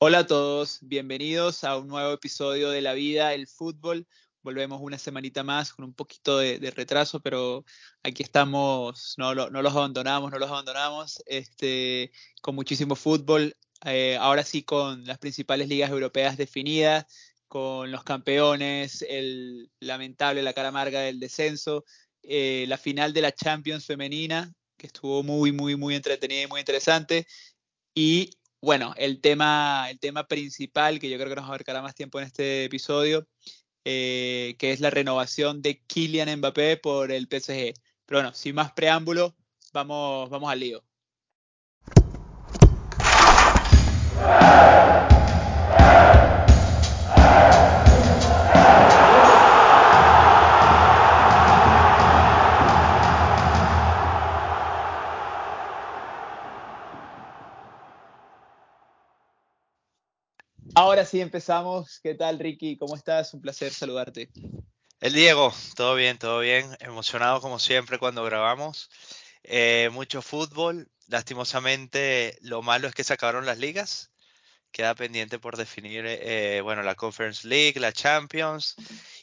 Hola a todos, bienvenidos a un nuevo episodio de La Vida, el Fútbol. Volvemos una semanita más con un poquito de, retraso, pero aquí estamos, no, los abandonamos, no los abandonamos, este, con muchísimo fútbol, eh, ahora sí con las principales ligas europeas definidas, con los campeones, el lamentable, la cara amarga del descenso, eh, la final de la Champions femenina, que estuvo muy, muy, muy entretenida y muy interesante, y bueno, el tema, el tema principal que yo creo que nos abarcará más tiempo en este episodio, eh, que es la renovación de Kylian Mbappé por el PSG. Pero bueno, sin más preámbulo, vamos, vamos al lío. Ahora sí empezamos. ¿Qué tal, Ricky? ¿Cómo estás? Un placer saludarte. El Diego, todo bien, todo bien. Emocionado como siempre cuando grabamos. Eh, mucho fútbol. Lastimosamente, lo malo es que se acabaron las ligas. Queda pendiente por definir, eh, bueno, la Conference League, la Champions.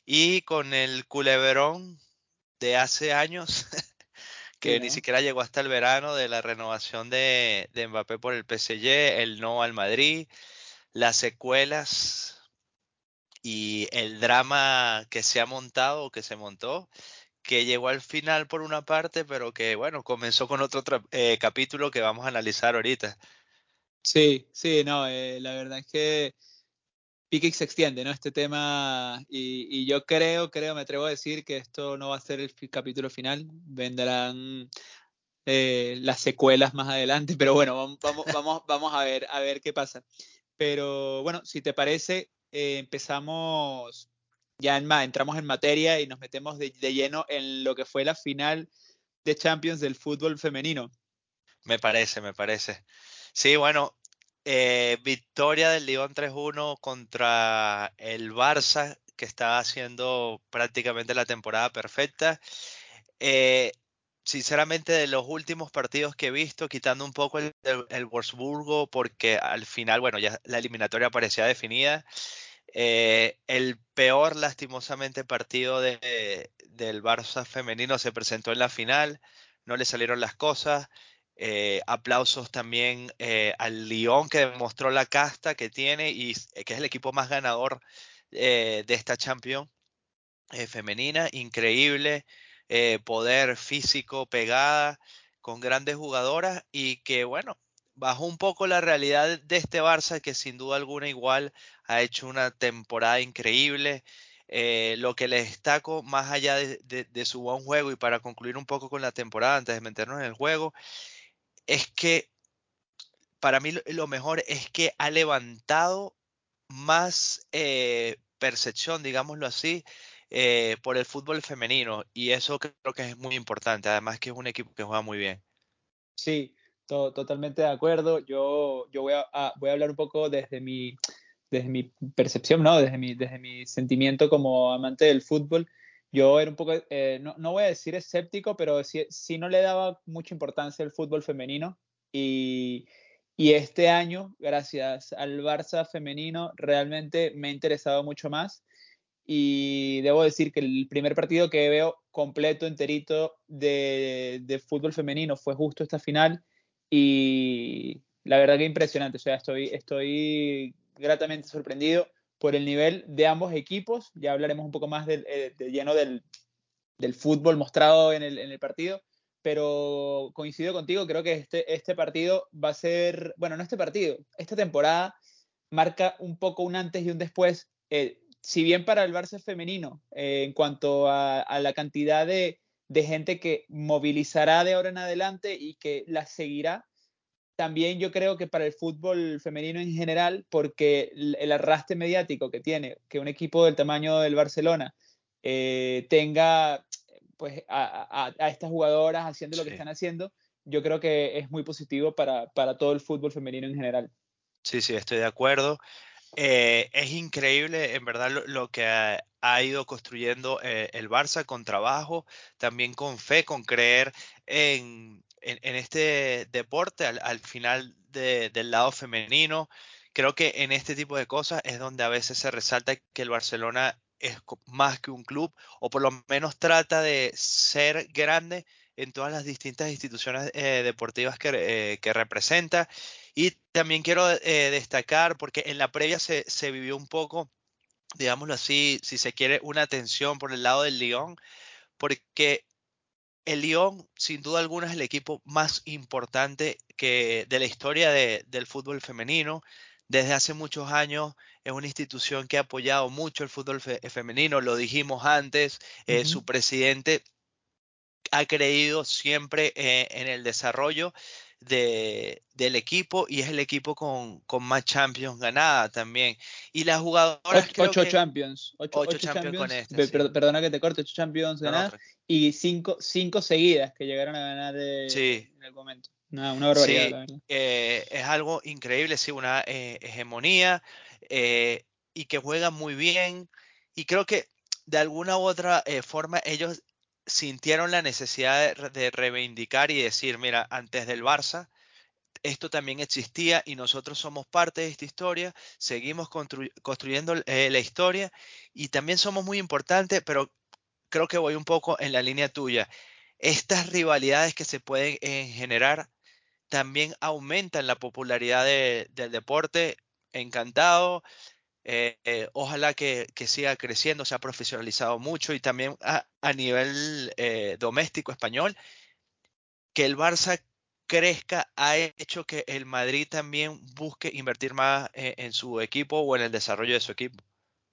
Y con el culeverón de hace años, que ni siquiera llegó hasta el verano, de la renovación de, de Mbappé por el PSG, el no al Madrid las secuelas y el drama que se ha montado o que se montó, que llegó al final por una parte, pero que bueno, comenzó con otro eh, capítulo que vamos a analizar ahorita. Sí, sí, no, eh, la verdad es que pique se extiende, ¿no? Este tema, y, yo creo, creo, me atrevo a decir que esto no va a ser el capítulo final, vendrán eh, las secuelas más adelante, pero bueno, vamos, vamos, vamos a ver, a ver qué pasa. Pero bueno, si te parece, eh, empezamos ya en, entramos en materia y nos metemos de, lleno en lo que fue la final de Champions del fútbol femenino. Me parece, me parece. Sí, bueno, eh, victoria del Lyon 3-1 contra el Barça, que estaba haciendo prácticamente la temporada perfecta. Eh, sinceramente, de los últimos partidos que he visto, quitando un poco el, el, Wolfsburgo, porque al final, bueno, ya la eliminatoria parecía definida. Eh, el peor, lastimosamente, partido de, del Barça femenino se presentó en la final, no le salieron las cosas. Eh, aplausos también eh, al Lyon que demostró la casta que tiene y que es el equipo más ganador de esta Champions femenina, increíble. Eh, poder físico, pegada, con grandes jugadoras y que, bueno, bajó un poco la realidad de este Barça que sin duda alguna igual ha hecho una temporada increíble. Eh, lo que le destaco más allá de, su buen juego y para concluir un poco con la temporada antes de meternos en el juego, es que para mí lo mejor es que ha levantado más eh, percepción, digámoslo así, eh, por el fútbol femenino y eso creo que es muy importante, además que es un equipo que juega muy bien. Sí, totalmente de acuerdo. Yo, yo voy, a, voy a hablar un poco desde mi, desde mi percepción, ¿no? desde, mi, desde mi sentimiento como amante del fútbol. Yo era un poco, eh, no, no, voy a decir escéptico, pero sí, sí, no le daba mucha importancia al fútbol femenino y, y este año, gracias al Barça femenino, realmente me ha interesado mucho más y debo decir que el primer partido que veo completo, enterito de, fútbol femenino fue justo esta final y la verdad que impresionante, o sea, estoy, estoy gratamente sorprendido por el nivel de ambos equipos, ya hablaremos un poco más del, eh, de lleno del, fútbol mostrado en el, en el, partido, pero coincido contigo, creo que este, este partido va a ser, bueno, no este partido, esta temporada marca un poco un antes y un después. Eh, si bien para el Barça femenino, eh, en cuanto a, la cantidad de, gente que movilizará de ahora en adelante y que la seguirá, también yo creo que para el fútbol femenino en general, porque el, arrastre mediático que tiene que un equipo del tamaño del Barcelona eh, tenga pues a, estas jugadoras haciendo lo que están haciendo, yo creo que es muy positivo para, para todo el fútbol femenino en general. Sí, sí, estoy de acuerdo. Eh, es increíble, en verdad, lo, que ha, ido construyendo eh, el Barça con trabajo, también con fe, con creer en, este deporte al, final del lado femenino, creo que en este tipo de cosas es donde a veces se resalta que el Barcelona es más que un club, o por lo menos trata de ser grande en todas las distintas instituciones eh, deportivas que, que, representa. Y también quiero destacar, porque en la previa se, se vivió un poco digámoslo así, si se quiere, una atención por el lado del Lyon, porque el Lyon, sin duda alguna, es el equipo más importante que de la historia del fútbol femenino. Desde hace muchos años es una institución que ha apoyado mucho el fútbol femenino, lo dijimos antes, eh, su presidente ha creído siempre eh, en el desarrollo de, del equipo y es el equipo con, con, más Champions ganada también. Y las jugadoras. Ocho, Champions. Ocho, ocho, Champions, con este. Perdona que te corte, ocho Champions ganadas y cinco, cinco seguidas que llegaron a ganar en el momento. Una, una barbaridad, eh, es algo increíble, sí, una eh, hegemonía eh, y que juega muy bien. Y creo que de alguna u otra forma ellos sintieron la necesidad de, reivindicar y decir, mira, antes del Barça, esto también existía y nosotros somos parte de esta historia, seguimos construyendo eh, la historia y también somos muy importantes, pero creo que voy un poco en la línea tuya. Estas rivalidades que se pueden eh, generar también aumentan la popularidad del deporte. Encantado. Eh, eh, ojalá que, siga creciendo, se ha profesionalizado mucho y también a, nivel eh, doméstico español, que el Barça crezca ha hecho que el Madrid también busque invertir más en, su equipo o en el desarrollo de su equipo.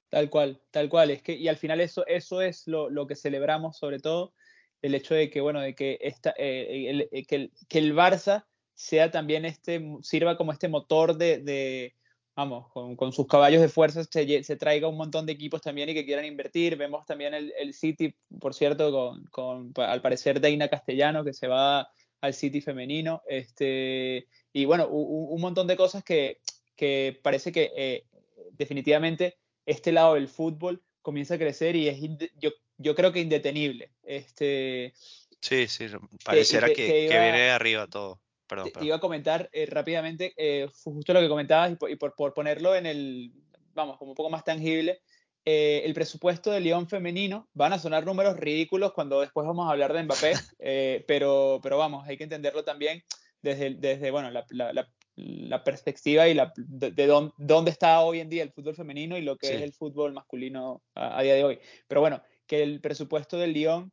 Tal cual, tal cual. Es que, y al final eso, eso es lo, que celebramos sobre todo, el hecho de que, bueno, de que, esta, el, que, el, Barça sea también este, sirva como este motor de vamos, con, sus caballos de fuerza se, traiga un montón de equipos también y que quieran invertir. Vemos también el, City, por cierto, con, al parecer Deina Castellano, que se va al City femenino. Este, y bueno, un, montón de cosas que, que parece que eh, definitivamente este lado del fútbol comienza a crecer y es yo, yo creo que indetenible. Este, sí, sí, pareciera que, que, que viene de arriba todo. Te iba a comentar eh, rápidamente, eh, justo lo que comentabas y, por, por, ponerlo en el, vamos, como un poco más tangible, eh, el presupuesto de León femenino, van a sonar números ridículos cuando después vamos a hablar de Mbappé, pero, pero vamos, hay que entenderlo también desde, desde bueno, la, la, la perspectiva y la, de, dónde está hoy en día el fútbol femenino y lo que es el fútbol masculino a, a, día de hoy. Pero bueno, que el presupuesto del Lyon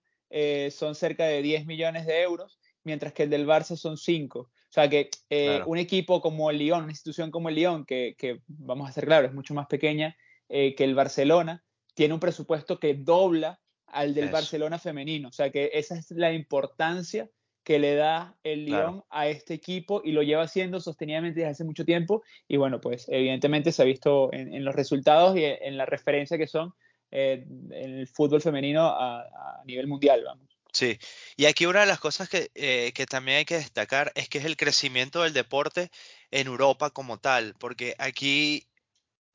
son cerca de 10 millones de euros mientras que el del Barça son cinco. O sea que eh, un equipo como el Lyon, una institución como el Lyon, que, vamos a ser claros, es mucho más pequeña eh, que el Barcelona, tiene un presupuesto que dobla al del Barcelona femenino. O sea que esa es la importancia que le da el Lyon a este equipo y lo lleva haciendo sostenidamente desde hace mucho tiempo. Y bueno, pues evidentemente se ha visto en, los resultados y en la referencia que son eh, en el fútbol femenino a, a nivel mundial, vamos. Sí, y aquí una de las cosas que, eh, que, también hay que destacar es que es el crecimiento del deporte en Europa como tal, porque aquí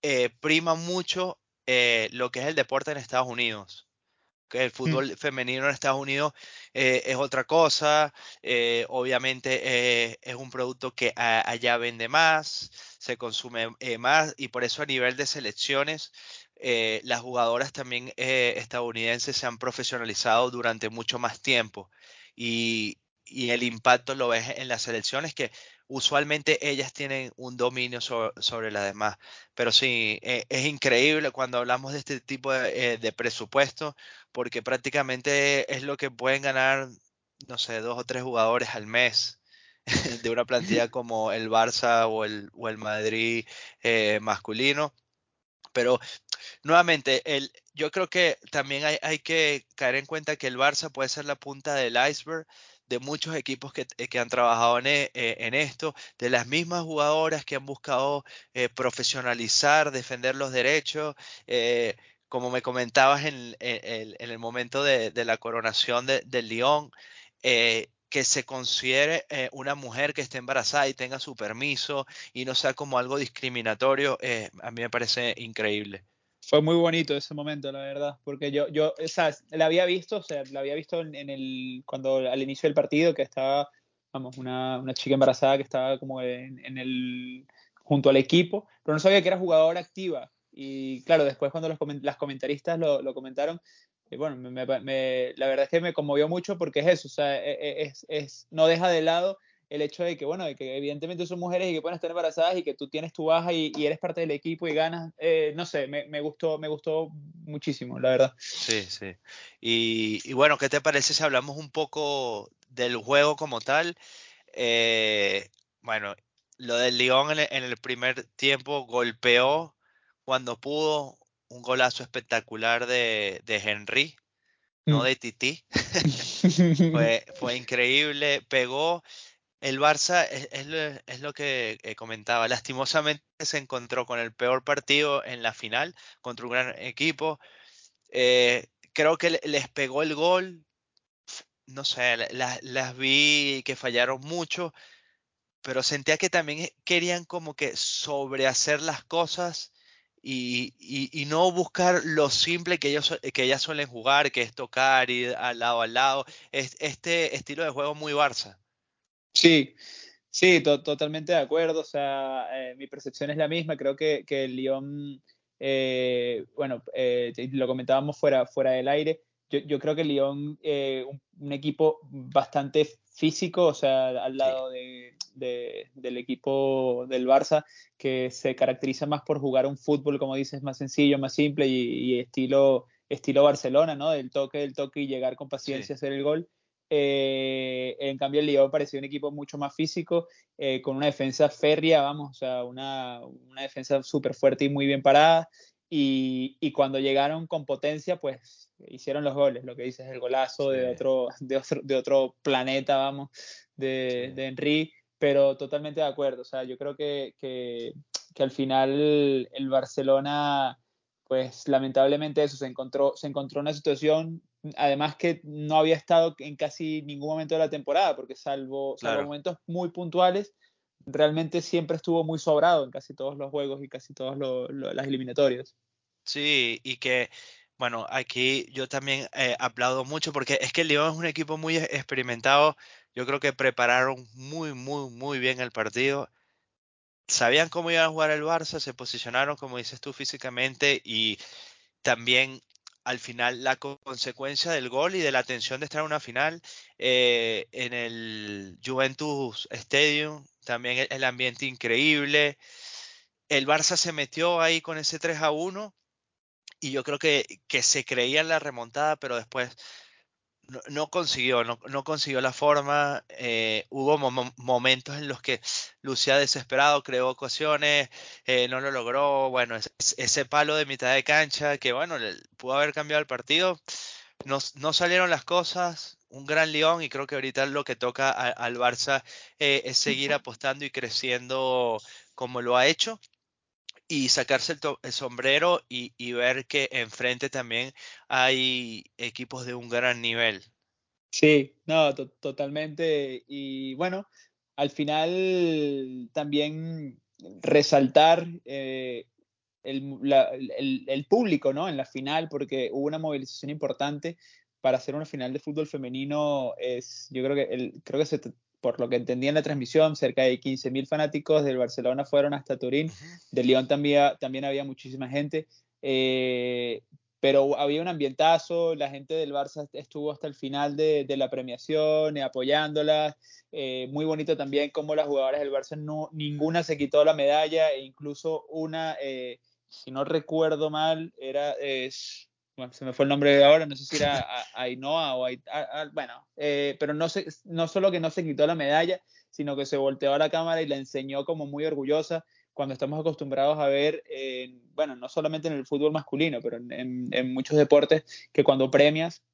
eh, prima mucho eh, lo que es el deporte en Estados Unidos. El mm. fútbol femenino en Estados Unidos es otra cosa, obviamente es un producto que allá vende más, se consume más y por eso a nivel de selecciones eh, las jugadoras también eh, estadounidenses se han profesionalizado durante mucho más tiempo y, el impacto lo ves en las selecciones que usualmente ellas tienen un dominio sobre, las demás. Pero sí, eh, es increíble cuando hablamos de este tipo de, presupuesto porque prácticamente es lo que pueden ganar, no sé, dos o tres jugadores al mes de una plantilla como el Barça o el, o el Madrid masculino. Pero nuevamente, el, yo creo que también hay, que caer en cuenta que el Barça puede ser la punta del iceberg de muchos equipos que, eh, han trabajado e, eh, en, esto, de las mismas jugadoras que han buscado eh, profesionalizar, defender los derechos. como me comentabas en, el momento de, la coronación del Lyon, que se considere una mujer que esté embarazada y tenga su permiso y no sea como algo discriminatorio, a mí me parece increíble. Fue muy bonito ese momento, la verdad, porque yo, yo, o sea, la había visto, o sea, la había visto en, el, cuando al inicio del partido, que estaba, vamos, una, una chica embarazada que estaba como en, el, junto al equipo, pero no sabía que era jugadora activa. Y claro, después cuando los las comentaristas lo, comentaron, eh, bueno, la verdad es que me conmovió mucho porque es eso, o sea, e, e, es, no deja de lado el hecho de que, bueno, de que evidentemente son mujeres y que pueden estar embarazadas y que tú tienes tu baja y, y eres parte del equipo y ganas, eh, no sé, me, me, gustó, me gustó muchísimo, la verdad. Sí, sí. Y, y, bueno, ¿qué te parece si hablamos un poco del juego como tal? Eh, bueno, lo del Lyon en el, en el primer tiempo golpeó cuando pudo, un golazo espectacular de, de Henry, no mm. de Titi. fue, fue, increíble, pegó. El Barça es, lo, que eh, comentaba, lastimosamente se encontró con el peor partido en la final contra un gran equipo. Eh, creo que les pegó el gol, no sé, las, vi que fallaron mucho, pero sentía que también querían como que sobrehacer las cosas y, no buscar lo simple que ellos que ellas suelen jugar, que es tocar, ir al lado al lado. Es, este estilo de juego muy Barça. Sí, sí, to totalmente de acuerdo. O sea, eh, mi percepción es la misma. Creo que, que el Lyon, eh, bueno, eh, lo comentábamos fuera, fuera del aire. Yo, yo creo que el Lyon, eh, un, un, equipo bastante físico, o sea, al lado sí. de, de, del equipo del Barça, que se caracteriza más por jugar un fútbol, como dices, más sencillo, más simple y, y estilo, estilo Barcelona, ¿no? Del toque, del toque y llegar con paciencia sí. a hacer el gol. Eh, en cambio, el Lyon parecía un equipo mucho más físico, eh, con una defensa férrea, vamos, o sea, una, una defensa súper fuerte y muy bien parada. Y, y, cuando llegaron con potencia, pues hicieron los goles, lo que dices, el golazo sí. de, otro, de, otro, de otro planeta, vamos, de, sí. de Henry pero totalmente de acuerdo. O sea, yo creo que, que, que, al final el Barcelona, pues lamentablemente eso, se encontró, se encontró una situación, además que no había estado en casi ningún momento de la temporada, porque salvo, claro. salvo momentos muy puntuales, realmente siempre estuvo muy sobrado en casi todos los juegos y casi todas las eliminatorias. Sí, y que bueno, aquí yo también eh, aplaudo mucho porque es que el León es un equipo muy experimentado. Yo creo que prepararon muy, muy, muy bien el partido. Sabían cómo iba a jugar el Barça, se posicionaron, como dices tú, físicamente y también al final la consecuencia del gol y de la tensión de estar en una final eh, en el Juventus Stadium, también el ambiente increíble. El Barça se metió ahí con ese 3 a 1 y yo creo que, que se creía en la remontada, pero después no, no consiguió, no, no, consiguió la forma. Eh, hubo mo momentos en los que lucía desesperado, creó ocasiones, eh, no lo logró. Bueno, ese, ese, palo de mitad de cancha que, bueno, le, pudo haber cambiado el partido. No, no, salieron las cosas. Un gran León y creo que ahorita lo que toca a, al Barça eh, es seguir apostando y creciendo como lo ha hecho y sacarse el, el sombrero y, ver que enfrente también hay equipos de un gran nivel. Sí, no, to totalmente. Y bueno, al final también resaltar eh, el, el, público ¿no? en la final, porque hubo una movilización importante para hacer una final de fútbol femenino. Es, yo creo que, el, creo que se por lo que entendí en la transmisión, cerca de 15.000 fanáticos del Barcelona fueron hasta Turín, uh -huh. de León también, también había muchísima gente, eh, pero había un ambientazo, la gente del Barça estuvo hasta el final de, de la premiación, eh, apoyándolas, eh, muy bonito también como las jugadoras del Barça, no, ninguna se quitó la medalla, e incluso una, eh, si no recuerdo mal, era bueno, se me fue el nombre de ahora, no sé si era Ainhoa o Ainhoa, bueno, eh, pero no, se, no solo que no se quitó la medalla, sino que se volteó a la cámara y la enseñó como muy orgullosa, cuando estamos acostumbrados a ver, eh, bueno, no solamente en el fútbol masculino, pero en, en, muchos deportes, que cuando premias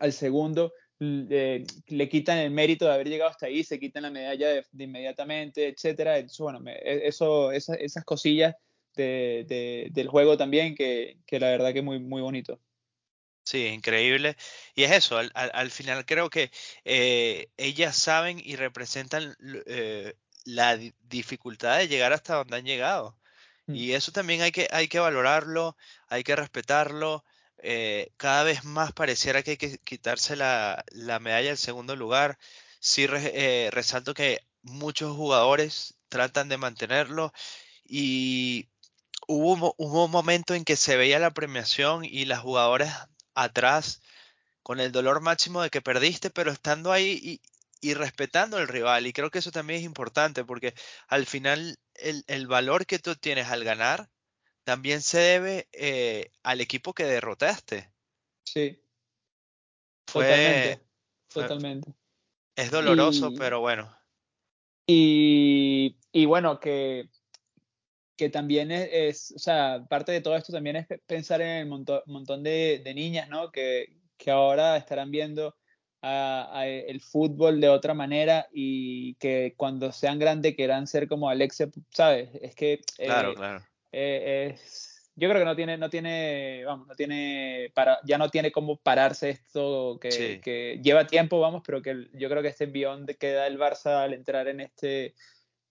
al segundo, eh, le quitan el mérito de haber llegado hasta ahí, se quitan la medalla de, inmediatamente, etcétera. Entonces, bueno, e, eso, esas cosillas de, de, del juego también, que, que, la verdad que muy, muy bonito. Sí, increíble. Y es eso, al, al, al final creo que eh, ellas saben y representan eh, la dificultad de llegar hasta donde han llegado. Mm. Y eso también hay que, hay que valorarlo, hay que respetarlo. Eh, cada vez más pareciera que hay que quitarse la, la medalla del segundo lugar. Sí, re, resalto que muchos jugadores tratan de mantenerlo y hubo, hubo un momento en que se veía la premiación y las jugadoras atrás con el dolor máximo de que perdiste, pero estando ahí y, y respetando al rival. Y creo que eso también es importante porque al final el, el valor que tú tienes al ganar también se debe eh, al equipo que derrotaste. Sí. Fue, Totalmente. fue- Totalmente. es doloroso, Y- pero bueno. Y, y bueno, que, que también es, es- o sea, parte de todo esto también es pe- pensar en el monto- montón de, de niñas, ¿no? Que, que ahora estarán viendo a- a el fútbol de otra manera y que cuando sean grandes quieran ser como Alexia, ¿sabes? Es que Claro, eh, claro. eh, es- yo creo que no tiene, no tiene, vamos, no tiene, para, ya no tiene cómo pararse esto que, Sí. que lleva tiempo, vamos, pero que yo creo que este envión que da el Barça al entrar en este,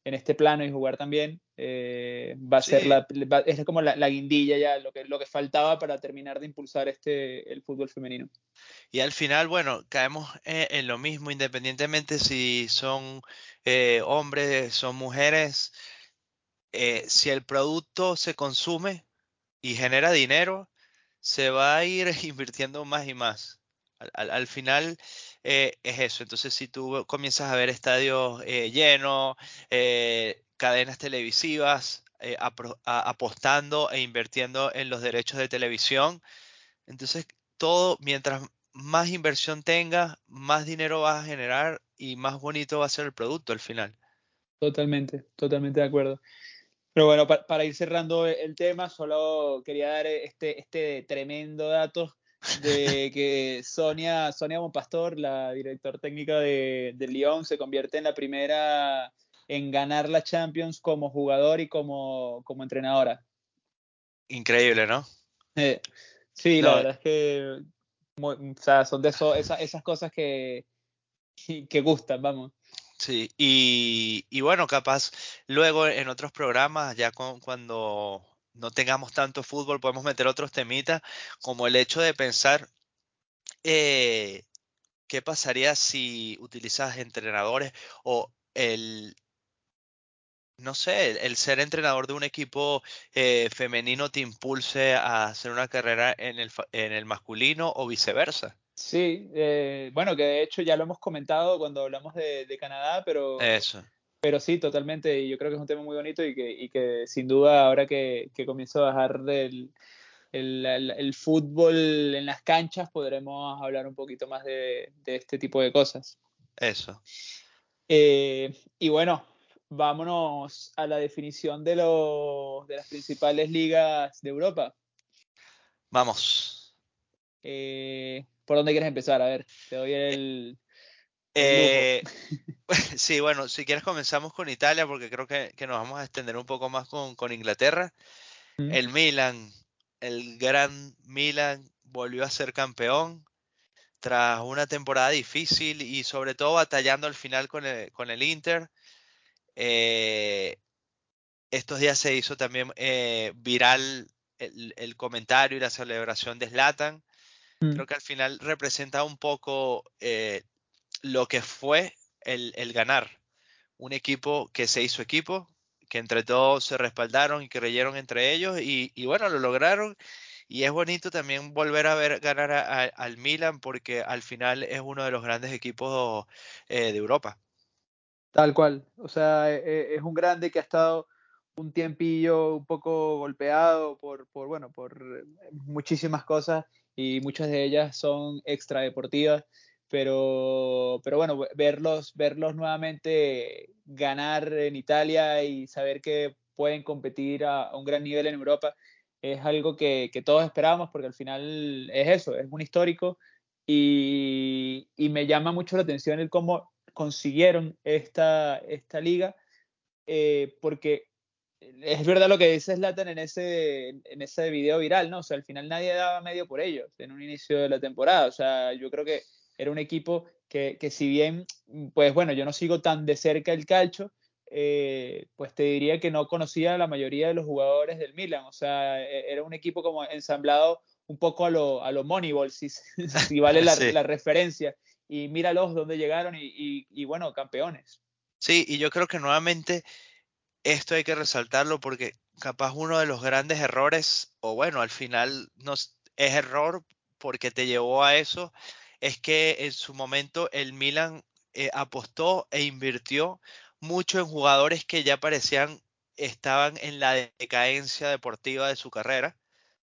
en este plano y jugar también, eh, va a ser la, va- es como la, la guindilla ya, lo que, lo que faltaba para terminar de impulsar este, el fútbol femenino. Y al final, bueno, caemos en, en lo mismo, independientemente si son eh, hombres, son mujeres, eh, si el producto se consume y genera dinero, se va a ir invirtiendo más y más. Al, al- al final eh, es eso. Entonces, si tú comienzas a ver estadios eh, llenos, eh, cadenas televisivas eh, apostando e invirtiendo en los derechos de televisión, entonces todo, mientras más inversión tenga, más dinero vas a generar y más bonito va a ser el producto al final. Totalmente, totalmente de acuerdo. Pero bueno, pa- para ir cerrando el tema, solo quería dar este, este tremendo dato de que Sonia, Sonia Bonpastor, la directora técnica de, de Lyon, se convierte en la primera en ganar la Champions como jugador y como, como entrenadora. Increíble, ¿no? Eh, sí, No, la verdad es que muy- o sea, son de eso, esa- esas cosas que, que gustan, vamos. Sí, y, y bueno, capaz luego en otros programas, ya con- cuando no tengamos tanto fútbol, podemos meter otros temitas, como el hecho de pensar eh, qué pasaría si utilizas entrenadores o el, no sé, el, el ser entrenador de un equipo eh, femenino te impulse a hacer una carrera en el, en el masculino o viceversa. Sí, eh, bueno, que de hecho ya lo hemos comentado cuando hablamos de, de Canadá, pero, Eso, pero sí, totalmente. Y yo creo que es un tema muy bonito y que, y que sin duda ahora que, que comienza a bajar del, el, el- el fútbol en las canchas, podremos hablar un poquito más de, de este tipo de cosas. eso. Eh, y bueno, vámonos a la definición de, los, de las principales ligas de Europa. Vamos. Eh, ¿por dónde quieres empezar? A ver, te doy el. Eh, sí, bueno, si quieres comenzamos con Italia porque creo que, que nos vamos a extender un poco más con, con Inglaterra. Mm. El Milan, el gran Milan volvió a ser campeón tras una temporada difícil y sobre todo batallando al final con el, con el Inter. Eh, estos días se hizo también eh, viral el, el comentario y la celebración de Zlatan. Mm. Creo que al final representa un poco eh, lo que fue el, el ganar. Un equipo que se hizo equipo, que entre todos se respaldaron y creyeron entre ellos y, y bueno, lo lograron. Y es bonito también volver a ver ganar al Milan porque al final es uno de los grandes equipos eh, de Europa. Tal cual. O sea, e- e- es un grande que ha estado un tiempillo un poco golpeado por, por, bueno, por eh, muchísimas cosas y muchas de ellas son extradeportivas. Pero, pero bueno, ve- verlos, verlos nuevamente ganar en Italia y saber que pueden competir a, a un gran nivel en Europa es algo que, que todos esperábamos porque al final es eso, es un histórico y, y me llama mucho la atención el cómo consiguieron esta, esta liga, eh, porque es verdad lo que dice Zlatan en ese, en ese video viral, ¿no? O sea, al final nadie daba medio por ellos en un inicio de la temporada. O sea, yo creo que era un equipo que, que si bien, pues bueno, yo no sigo tan de cerca el calcio, eh, pues te diría que no conocía a la mayoría de los jugadores del Milan. O sea, e- era un equipo como ensamblado un poco a lo, a lo Moneyball, si, si vale la, Sí. la referencia. Y míralos dónde llegaron y, y, y bueno, campeones. Sí, y yo creo que nuevamente esto hay que resaltarlo porque capaz uno de los grandes errores, o bueno, al final no es error porque te llevó a eso, es que en su momento el Milan eh, apostó e invirtió mucho en jugadores que ya parecían estaban en la decadencia deportiva de su carrera,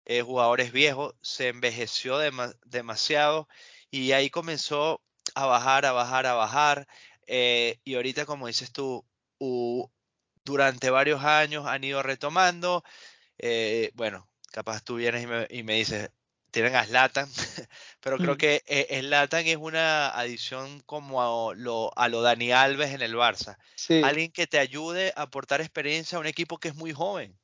eh, jugadores viejos, se envejeció demasiado y ahí comenzó a bajar, a bajar, a bajar. Eh, y ahorita, como dices tú, durante varios años han ido retomando. Bueno, capaz tú vienes y me, dices, tienen a Slatan, pero creo mm. que eh, Slatan es una adición como a lo, a lo Dani Alves en el Barça. Alguien que te ayude a aportar experiencia a un equipo que es muy joven.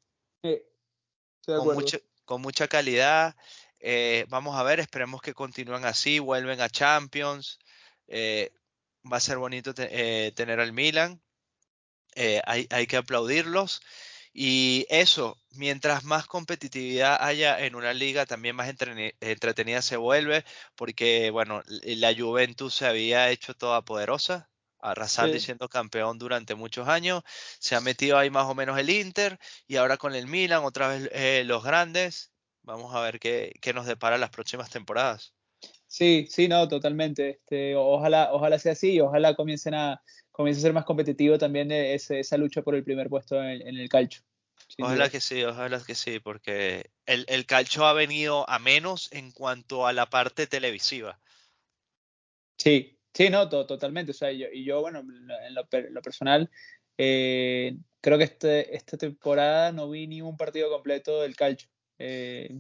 con, mucha, con mucha calidad. Eh, vamos a ver, esperemos que continúen así, vuelven a Champions. va a ser bonito tener al Milan. Eh, hay, hay, que aplaudirlos. Y eso, mientras más competitividad haya en una liga, también más entretenida se vuelve, porque, bueno, la Juventus se había hecho toda poderosa, arrasando y siendo campeón durante muchos años. Se ha metido ahí más o menos el Inter y ahora con el Milan, otra vez eh, los grandes. Vamos a ver qué, qué, nos depara las próximas temporadas. Sí, sí, no, totalmente. Este, ojalá, ojalá sea así y ojalá comiencen a, comience a ser más competitivo también esa lucha por el primer puesto en, el calcho. Ojalá que sí, ojalá que sí, porque el, el calcho ha venido a menos en cuanto a la parte televisiva. Sí, sí, no, totalmente. O sea, y yo, bueno, en lo, personal, eh, creo que este, esta temporada no vi ni un partido completo del calcho. Eh,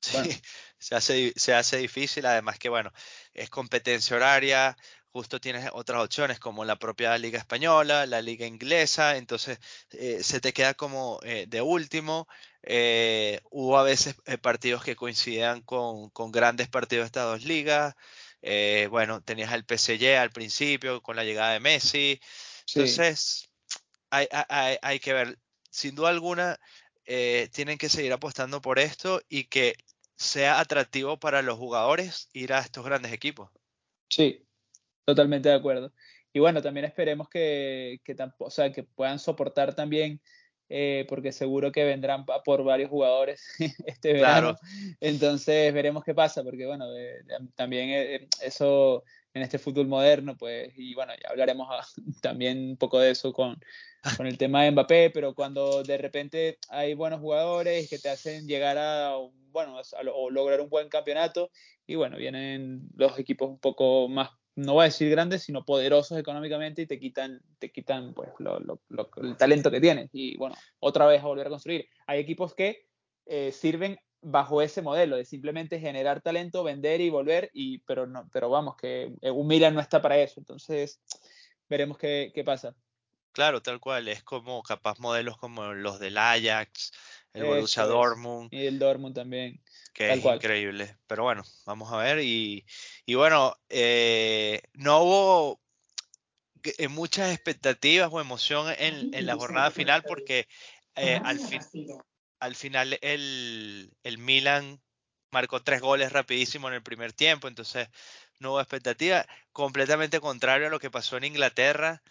sí, se, hace, se hace difícil, además que, bueno, es competencia horaria, justo tienes otras opciones como la propia liga española, la liga inglesa, entonces eh, se te queda como eh, de último. Eh, hubo a veces partidos que coincidían con, grandes partidos de estas dos ligas. bueno, tenías al PSG al principio con la llegada de Messi. Entonces, hay, hay, que ver, sin duda alguna, tienen que seguir apostando por esto y que sea atractivo para los jugadores ir a estos grandes equipos. Sí, Totalmente de acuerdo. Y bueno, también esperemos que, que, o sea, que puedan soportar también, eh, porque seguro que vendrán por varios jugadores este verano. Entonces veremos qué pasa, porque bueno, también eh, eso en este fútbol moderno, pues, y bueno, ya hablaremos también un poco de eso con, con el tema de Mbappé, pero cuando de repente hay buenos jugadores que te hacen llegar a, bueno, o lograr un buen campeonato, y bueno, vienen los equipos un poco más no voy a decir grandes, sino poderosos económicamente y te quitan, te quitan pues, el talento que tienes. Y bueno, otra vez a volver a construir. Hay equipos que eh, sirven bajo ese modelo de simplemente generar talento, vender y volver, y, pero, no, pero vamos, que un Milan no está para eso. Entonces, veremos qué, qué pasa. Claro, tal cual. Es como capaz modelos como los del Ajax, el Borussia Dortmund. Y el Dortmund también. Que es increíble. Pero bueno, vamos a ver. Y, y bueno, eh, no hubo eh, muchas expectativas o emoción en, en la jornada final porque eh, al, fin, al final el, el Milan marcó tres goles rapidísimo en el primer tiempo, entonces no hubo expectativa. Completamente contrario a lo que pasó en Inglaterra,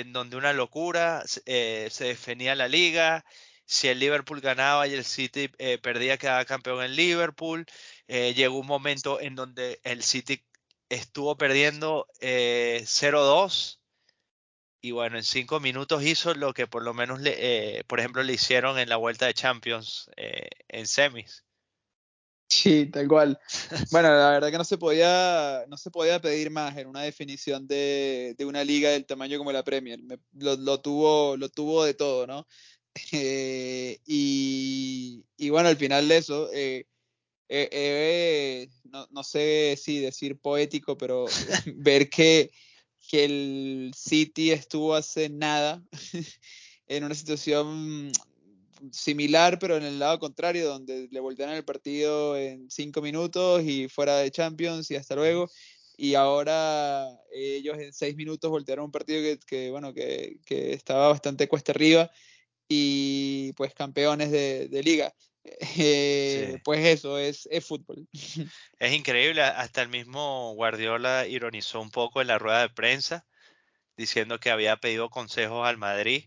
en donde una locura, se defendía la liga, si el Liverpool ganaba y el City eh, perdía, quedaba campeón en Liverpool. Eh, llegó un momento en donde el City estuvo perdiendo 0-2 eh, y bueno, en cinco minutos hizo lo que por lo menos, le, por ejemplo, le hicieron en la vuelta de Champions en semis. Sí, tal cual. Bueno, la verdad que no se podía, no se podía pedir más en una definición de, una liga del tamaño como la Premier. lo, tuvo, lo tuvo de todo, ¿no? Eh, y, bueno, al final de eso, eh, eh, no, sé si decir poético, pero ver que, que el City estuvo hace nada en una situación similar, pero en el lado contrario, donde le voltearon el partido en cinco minutos y fuera de Champions y hasta luego. Y ahora ellos en seis minutos voltearon un partido que, que bueno, que, que, estaba bastante cuesta arriba y pues campeones de, liga. Eh, pues eso es, es fútbol. Es increíble, hasta el mismo Guardiola ironizó un poco en la rueda de prensa diciendo que había pedido consejos al Madrid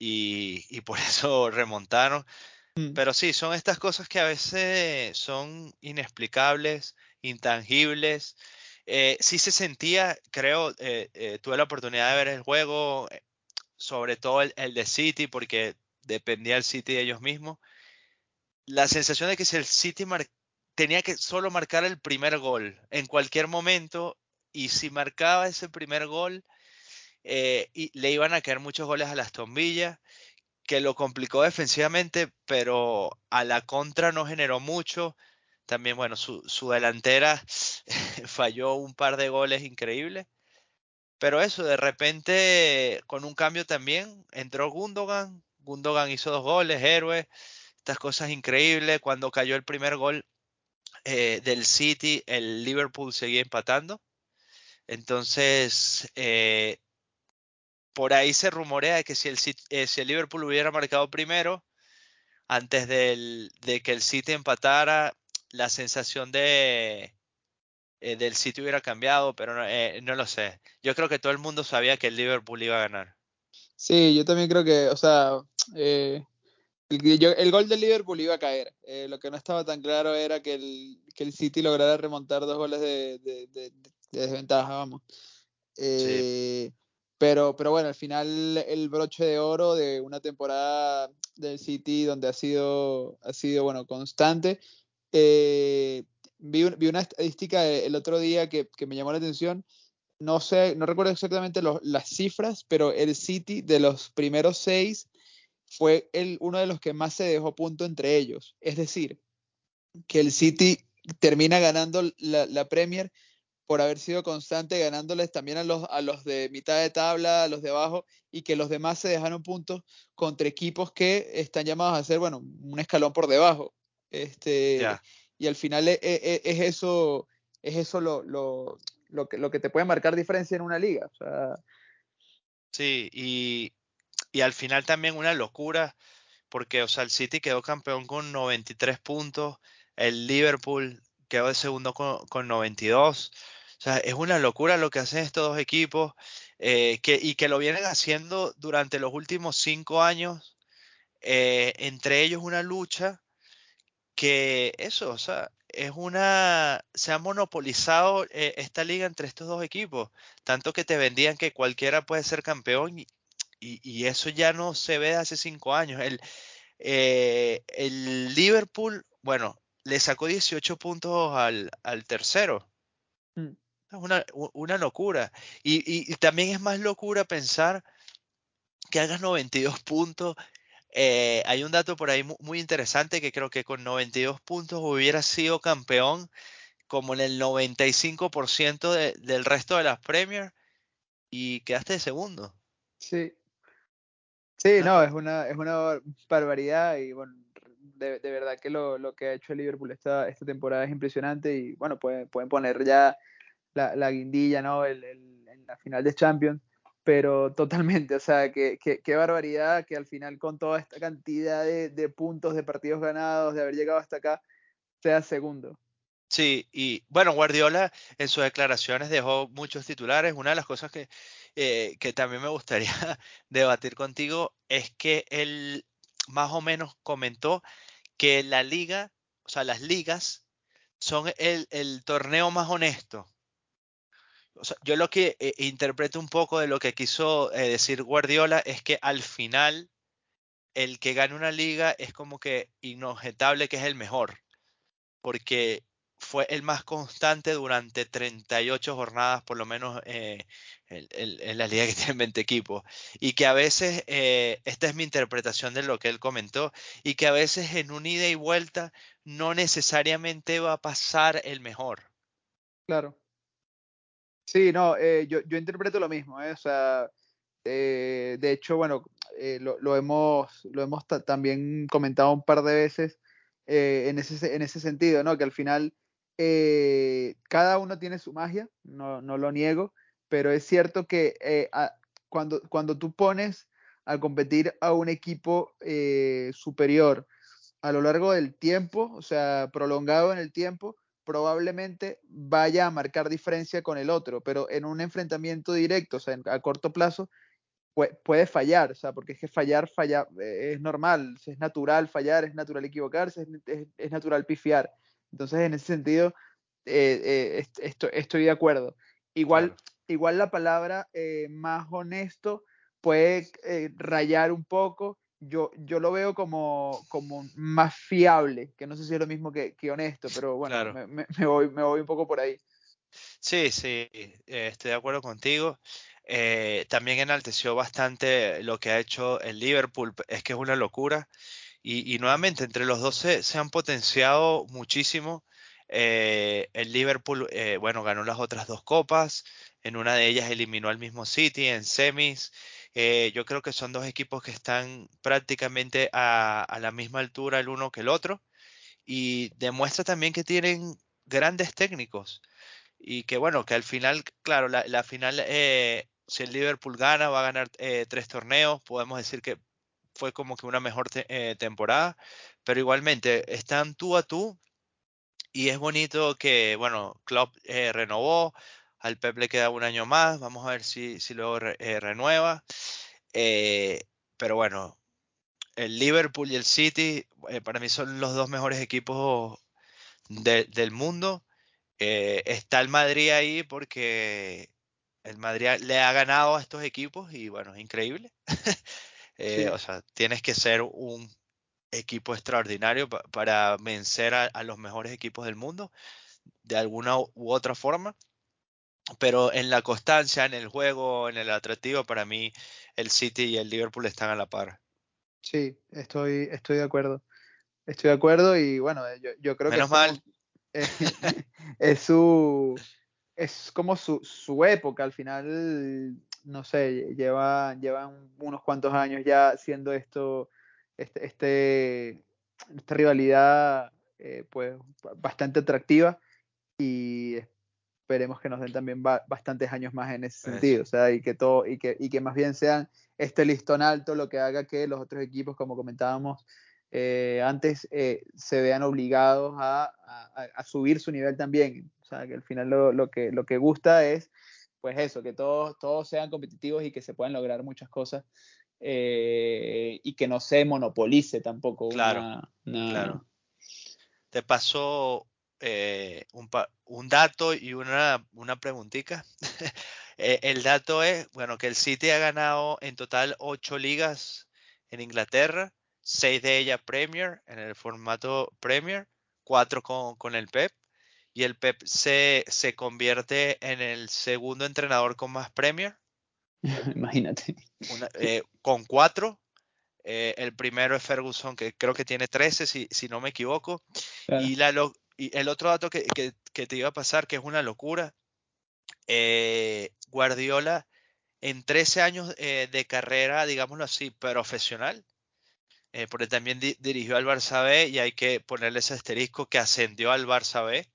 y, por eso remontaron. Mm. Pero sí, son estas cosas que a veces son inexplicables, intangibles. Eh, sí se sentía, creo, eh, eh, tuve la oportunidad de ver el juego, sobre todo el, el de City, porque dependía el City de ellos mismos. La sensación de que si el City tenía que solo marcar el primer gol en cualquier momento, y si marcaba ese primer gol, y le iban a caer muchos goles a las tombillas que lo complicó defensivamente, pero a la contra no generó mucho. También, bueno, su, delantera falló un par de goles increíbles. Pero eso, de repente, con un cambio también, entró Gundogan. Gundogan hizo dos goles, héroe. Estas cosas increíbles. Cuando cayó el primer gol eh, del City, el Liverpool seguía empatando. Entonces, eh, por ahí se rumorea que si el, eh, si el Liverpool hubiera marcado primero, antes de que el City empatara, la sensación de, eh, del City hubiera cambiado, pero no, eh, no, lo sé. Yo creo que todo el mundo sabía que el Liverpool iba a ganar. Sí, yo también creo que, o sea, el, el, gol del Liverpool iba a caer. lo que no estaba tan claro era que el, que el City lograra remontar dos goles de, de, de desventaja, vamos. Sí. Pero, pero bueno, al final el broche de oro de una temporada del City donde ha sido, ha sido bueno, constante. Eh, vi, vi, una estadística el otro día que, que, me llamó la atención. No sé, no recuerdo exactamente las cifras, pero el City de los primeros seis fue el, uno de los que más se dejó punto entre ellos. Es decir, que el City termina ganando la, la Premier por haber sido constante ganándoles también a los, a los de mitad de tabla, a los de abajo, y que los demás se dejaron puntos contra equipos que están llamados a ser, bueno, un escalón por debajo. Este, Y al final es, e, es, eso, es eso lo, lo, lo, que, lo que te puede marcar diferencia en una liga. O sea, sí, y, y al final también una locura, porque o sea, el City quedó campeón con 93 puntos, el Liverpool quedó de segundo con, con 92. O sea, es una locura lo que hacen estos dos equipos eh, que, y que lo vienen haciendo durante los últimos cinco años. Eh, entre ellos una lucha que eso, o sea, es una, se ha monopolizado eh, esta liga entre estos dos equipos, tanto que te vendían que cualquiera puede ser campeón y, y, eso ya no se ve hace cinco años. El, el Liverpool, bueno, le sacó 18 puntos al, al tercero. Mm. Es una, una locura. Y, y, también es más locura pensar que hagas 92 puntos. Eh, hay un dato por ahí muy, interesante que creo que con 92 puntos hubiera sido campeón como en el 95% de, del resto de las Premier y quedaste de segundo. Sí. Sí, no, es una, es una barbaridad y bueno, de, de verdad que lo, lo, que ha hecho el Liverpool esta, esta temporada es impresionante y bueno, pueden, pueden poner ya la, la guindilla, ¿no? El, el, en la final de Champions, pero totalmente, o sea, qué que, que, barbaridad que al final con toda esta cantidad de, de, puntos, de partidos ganados, de haber llegado hasta acá, sea segundo. Sí, y bueno, Guardiola en sus declaraciones dejó muchos titulares. Una de las cosas que, eh, que también me gustaría debatir contigo es que él más o menos comentó que la liga, o sea, las ligas son el, el torneo más honesto. Yo lo que eh, interpreto un poco de lo que quiso eh, decir Guardiola es que al final el que gane una liga es como que inobjetable que es el mejor, porque fue el más constante durante 38 jornadas, por lo menos eh, en, la liga que tiene 20 equipos. Y que a veces, esta es mi interpretación de lo que él comentó, y que a veces en un ida y vuelta no necesariamente va a pasar el mejor. Claro. Sí, no, eh, yo, yo, interpreto lo mismo, o sea, de hecho, bueno, lo, lo, hemos, lo hemos también comentado un par de veces en, ese, en ese sentido, ¿no? Que al final eh, cada uno tiene su magia, no, no, lo niego, pero es cierto que eh, cuando, cuando tú pones a competir a un equipo eh, superior a lo largo del tiempo, o sea, prolongado en el tiempo, probablemente vaya a marcar diferencia con el otro, pero en un enfrentamiento directo, o sea, a corto plazo, puede, fallar, o sea, porque es que fallar, falla, eh, es normal, es natural fallar, es natural equivocarse, es, natural pifiar. Entonces, en ese sentido, eh, eh, estoy, de acuerdo. Igual, igual la palabra más honesto puede rayar un poco. Yo, yo lo veo como, como más fiable, que no sé si es lo mismo que, honesto, pero bueno, me, voy, me voy un poco por ahí. Sí, sí, estoy de acuerdo contigo. Eh, también enalteció bastante lo que ha hecho el Liverpool, es que es una locura. Y, nuevamente, entre los dos se, han potenciado muchísimo. Eh, el Liverpool, eh, bueno, ganó las otras dos copas. En una de ellas eliminó al mismo City en semis. Yo creo que son dos equipos que están prácticamente a, a, la misma altura el uno que el otro. Y demuestra también que tienen grandes técnicos. Y que bueno, que al final, claro, la, la final si el Liverpool gana, va a ganar eh, tres torneos, podemos decir que fue como que una mejor eh, temporada, pero igualmente están tú a tú y es bonito que, bueno, Klopp eh, renovó, al Pep le queda un año más, vamos a ver si, si luego renueva, pero bueno, el Liverpool y el City para mí son los dos mejores equipos del mundo. está el Madrid ahí porque el Madrid le ha ganado a estos equipos y bueno, es increíble. Eh, o sea, tienes que ser un equipo extraordinario para vencer a, los mejores equipos del mundo de alguna u otra forma. Pero en la constancia, en el juego, en el atractivo, para mí el City y el Liverpool están a la par. Sí, estoy, estoy de acuerdo. Estoy de acuerdo y bueno, yo, creo que... Menos mal. es su es como su, su, época, al final, no sé, lleva, llevan unos cuantos años ya siendo esto, este, este esta rivalidad eh, pues bastante atractiva y esperemos que nos den también bastantes años más en ese sentido, o sea, y que todo, y que, y que más bien sean este listón alto lo que haga que los otros equipos, como comentábamos, eh, antes eh, se vean obligados a, subir su nivel también. O sea, que al final lo, que, lo que gusta es, pues eso, que todos, todos sean competitivos y que se puedan lograr muchas cosas eh, y que no se monopolice tampoco. Claro, claro. Te paso un, un, dato y una, una preguntita. el dato es, bueno, que el City ha ganado en total ocho ligas en Inglaterra seis de ellas Premier, en el formato Premier, cuatro con, el Pep, y el Pep se, se, convierte en el segundo entrenador con más Premier. Imagínate. Eh, con cuatro. Eh, el primero es Ferguson, que creo que tiene 13, si, si no me equivoco. Y, la, y el otro dato que, que, te iba a pasar, que es una locura, eh, Guardiola en 13 años de carrera, digámoslo así, profesional, eh, porque también dirigió al Barça B y hay que ponerle ese asterisco que ascendió al Barça B.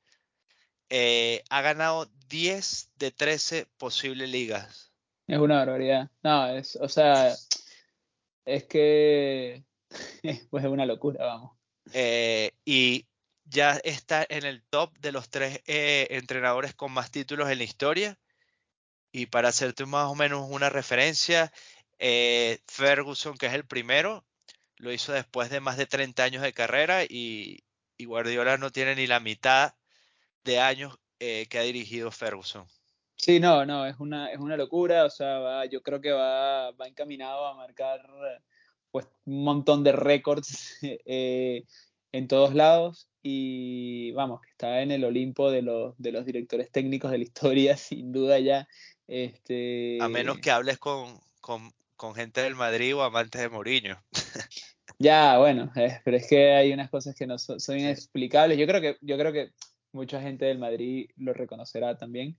Eh, ha ganado 10 de 13 posibles ligas. Es una barbaridad. No, es, o sea, es que pues es una locura, vamos. Eh, y ya está en el top de los tres entrenadores con más títulos en la historia. Y para hacerte más o menos una referencia, Ferguson, que es el primero, lo hizo después de más de 30 años de carrera y, Guardiola no tiene ni la mitad de años eh, que ha dirigido Ferguson. Sí, no, no, es una, es una locura, o sea, yo creo que va, va encaminado a marcar pues un montón de récords eh, en todos lados y vamos, que está en el Olimpo de los, de los directores técnicos de la historia, sin duda ya. Este... A menos que hables con, con, con gente del Madrid o amantes de Mourinho. Ya, bueno, eh, pero es que hay unas cosas que no son, inexplicables. Yo creo que, yo creo que mucha gente del Madrid lo reconocerá también.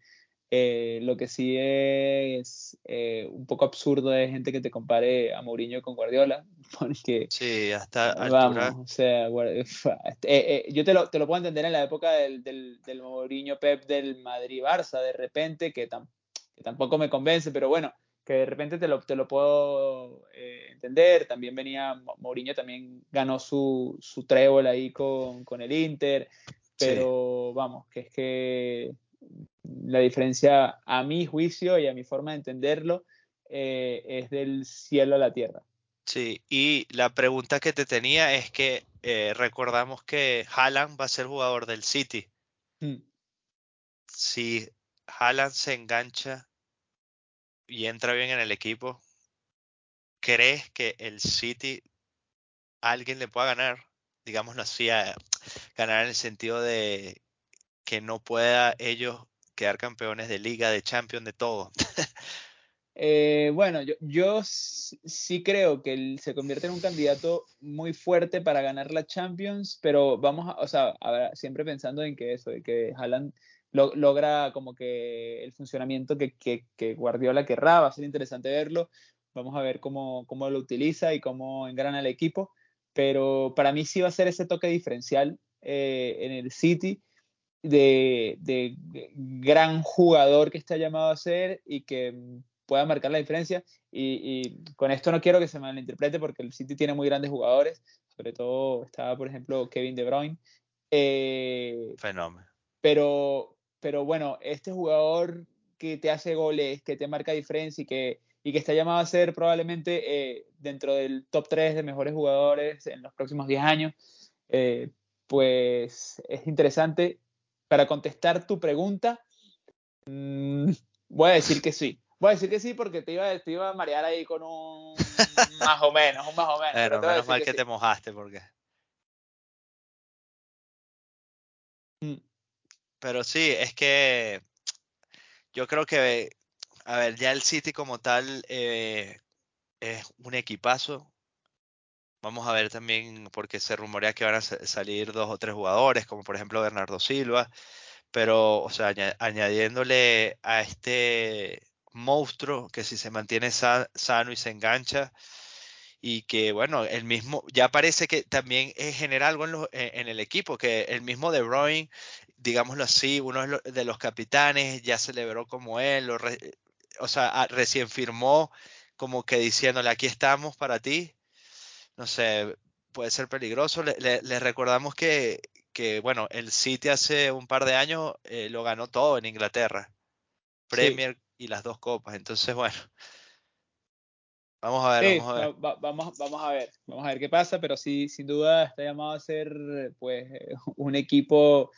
Eh, lo que sí es eh, un poco absurdo es gente que te compare a Mourinho con Guardiola, porque sí, hasta vamos, o sea, yo te lo, te lo, puedo entender en la época del, del, del Mourinho Pep del Madrid-Barça, de repente, que, que, tampoco me convence, pero bueno, que de repente te lo, te lo puedo eh, entender. También venía, Mourinho también ganó su, su trébol ahí con, con el Inter, pero vamos, que es que la diferencia a mi juicio y a mi forma de entenderlo eh, es del cielo a la tierra. Sí, y la pregunta que te tenía es que eh, recordamos que Haaland va a ser jugador del City. Mm. Si Haaland se engancha y entra bien en el equipo, ¿crees que el City alguien le pueda ganar? Digámoslo así, a- ganar en el sentido de que no pueda ellos quedar campeones de liga, de champion, de todo. Eh, bueno, yo, yo sí creo que él se convierte en un candidato muy fuerte para ganar la Champions, pero vamos a, o sea, siempre pensando en que eso, de que Haaland lo- logra como que el funcionamiento que, que, que Guardiola querrá, va a ser interesante verlo, vamos a ver cómo, cómo lo utiliza y cómo engrana el equipo, pero para mí sí va a ser ese toque diferencial eh, en el City de, de gran jugador que está llamado a ser y que mm, pueda marcar la diferencia. Y, y, con esto no quiero que se malinterprete porque el City tiene muy grandes jugadores, sobre todo estaba, por ejemplo, Kevin De Bruyne. Eh, Fenómeno. pero, pero bueno, este jugador que te hace goles, que te marca diferencia y que, y que está llamado a ser probablemente eh, dentro del top 3 de mejores jugadores en los próximos 10 años, eh, pues es interesante. Para contestar tu pregunta, mmm, voy a decir que sí. Voy a decir que sí porque te iba, te iba a marear ahí con un más o menos, un más o menos. Pero menos mal que, que te sí. mojaste porque... Mm. Pero sí, es que yo creo que, a ver, ya el City como tal eh, es un equipazo. Vamos a ver también, porque se rumorea que van a sa- salir dos o tres jugadores, como por ejemplo Bernardo Silva, pero, o sea, aña- añadiéndole a este monstruo que si se mantiene sa- sano y se engancha, y que, bueno, el mismo, ya parece que también eh, genera algo en, los- en- el equipo, que el mismo De Bruyne, digámoslo así, uno de los, capitanes, ya celebró como él, o sea, recién firmó, como que diciéndole, aquí estamos para ti no sé, puede ser peligroso. Le, le- le recordamos que, que, bueno, el City hace un par de años eh, lo ganó todo en Inglaterra, Sí, Premier y las dos copas. Entonces, bueno, vamos a ver, sí, vamos a ver. va- va- vamos, vamos a ver, vamos a ver qué pasa, pero sí, sin duda está llamado a ser pues un equipo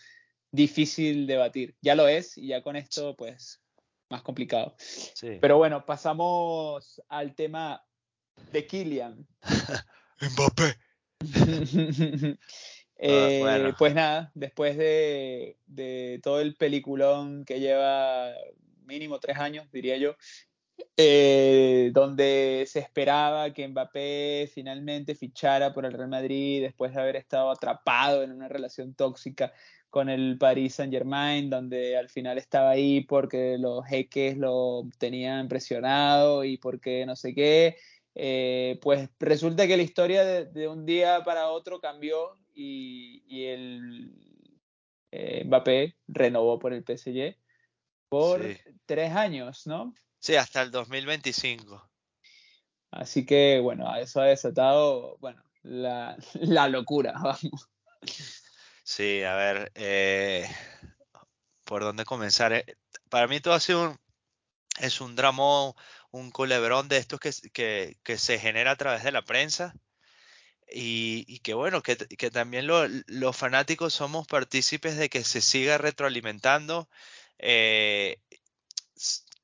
difícil de batir. Ya lo es y ya con esto pues más complicado. Sí. Pero bueno, pasamos al tema de Kylian. Mbappé. Eh, bueno. Pues nada, después de, de todo el peliculón que lleva mínimo tres años, diría yo, eh, donde se esperaba que Mbappé finalmente fichara por el Real Madrid después de haber estado atrapado en una relación tóxica con el Paris Saint Germain, donde al final estaba ahí porque los jeques lo tenían presionado y porque no sé qué. Eh, pues resulta que la historia de, de, un día para otro cambió y, y el eh, Mbappé renovó por el PSG por Sí. tres años, ¿no? Sí, hasta el 2025. Así que, bueno, eso ha desatado, bueno, la, la locura, vamos. Sí, a ver, eh, ¿por dónde comenzar? Eh, Para mí todo ha sido un, es un dramón, un culebrón de estos que, que, que se genera a través de la prensa. Y, y, que bueno, que, que también lo, los fanáticos somos partícipes de que se siga retroalimentando. Eh,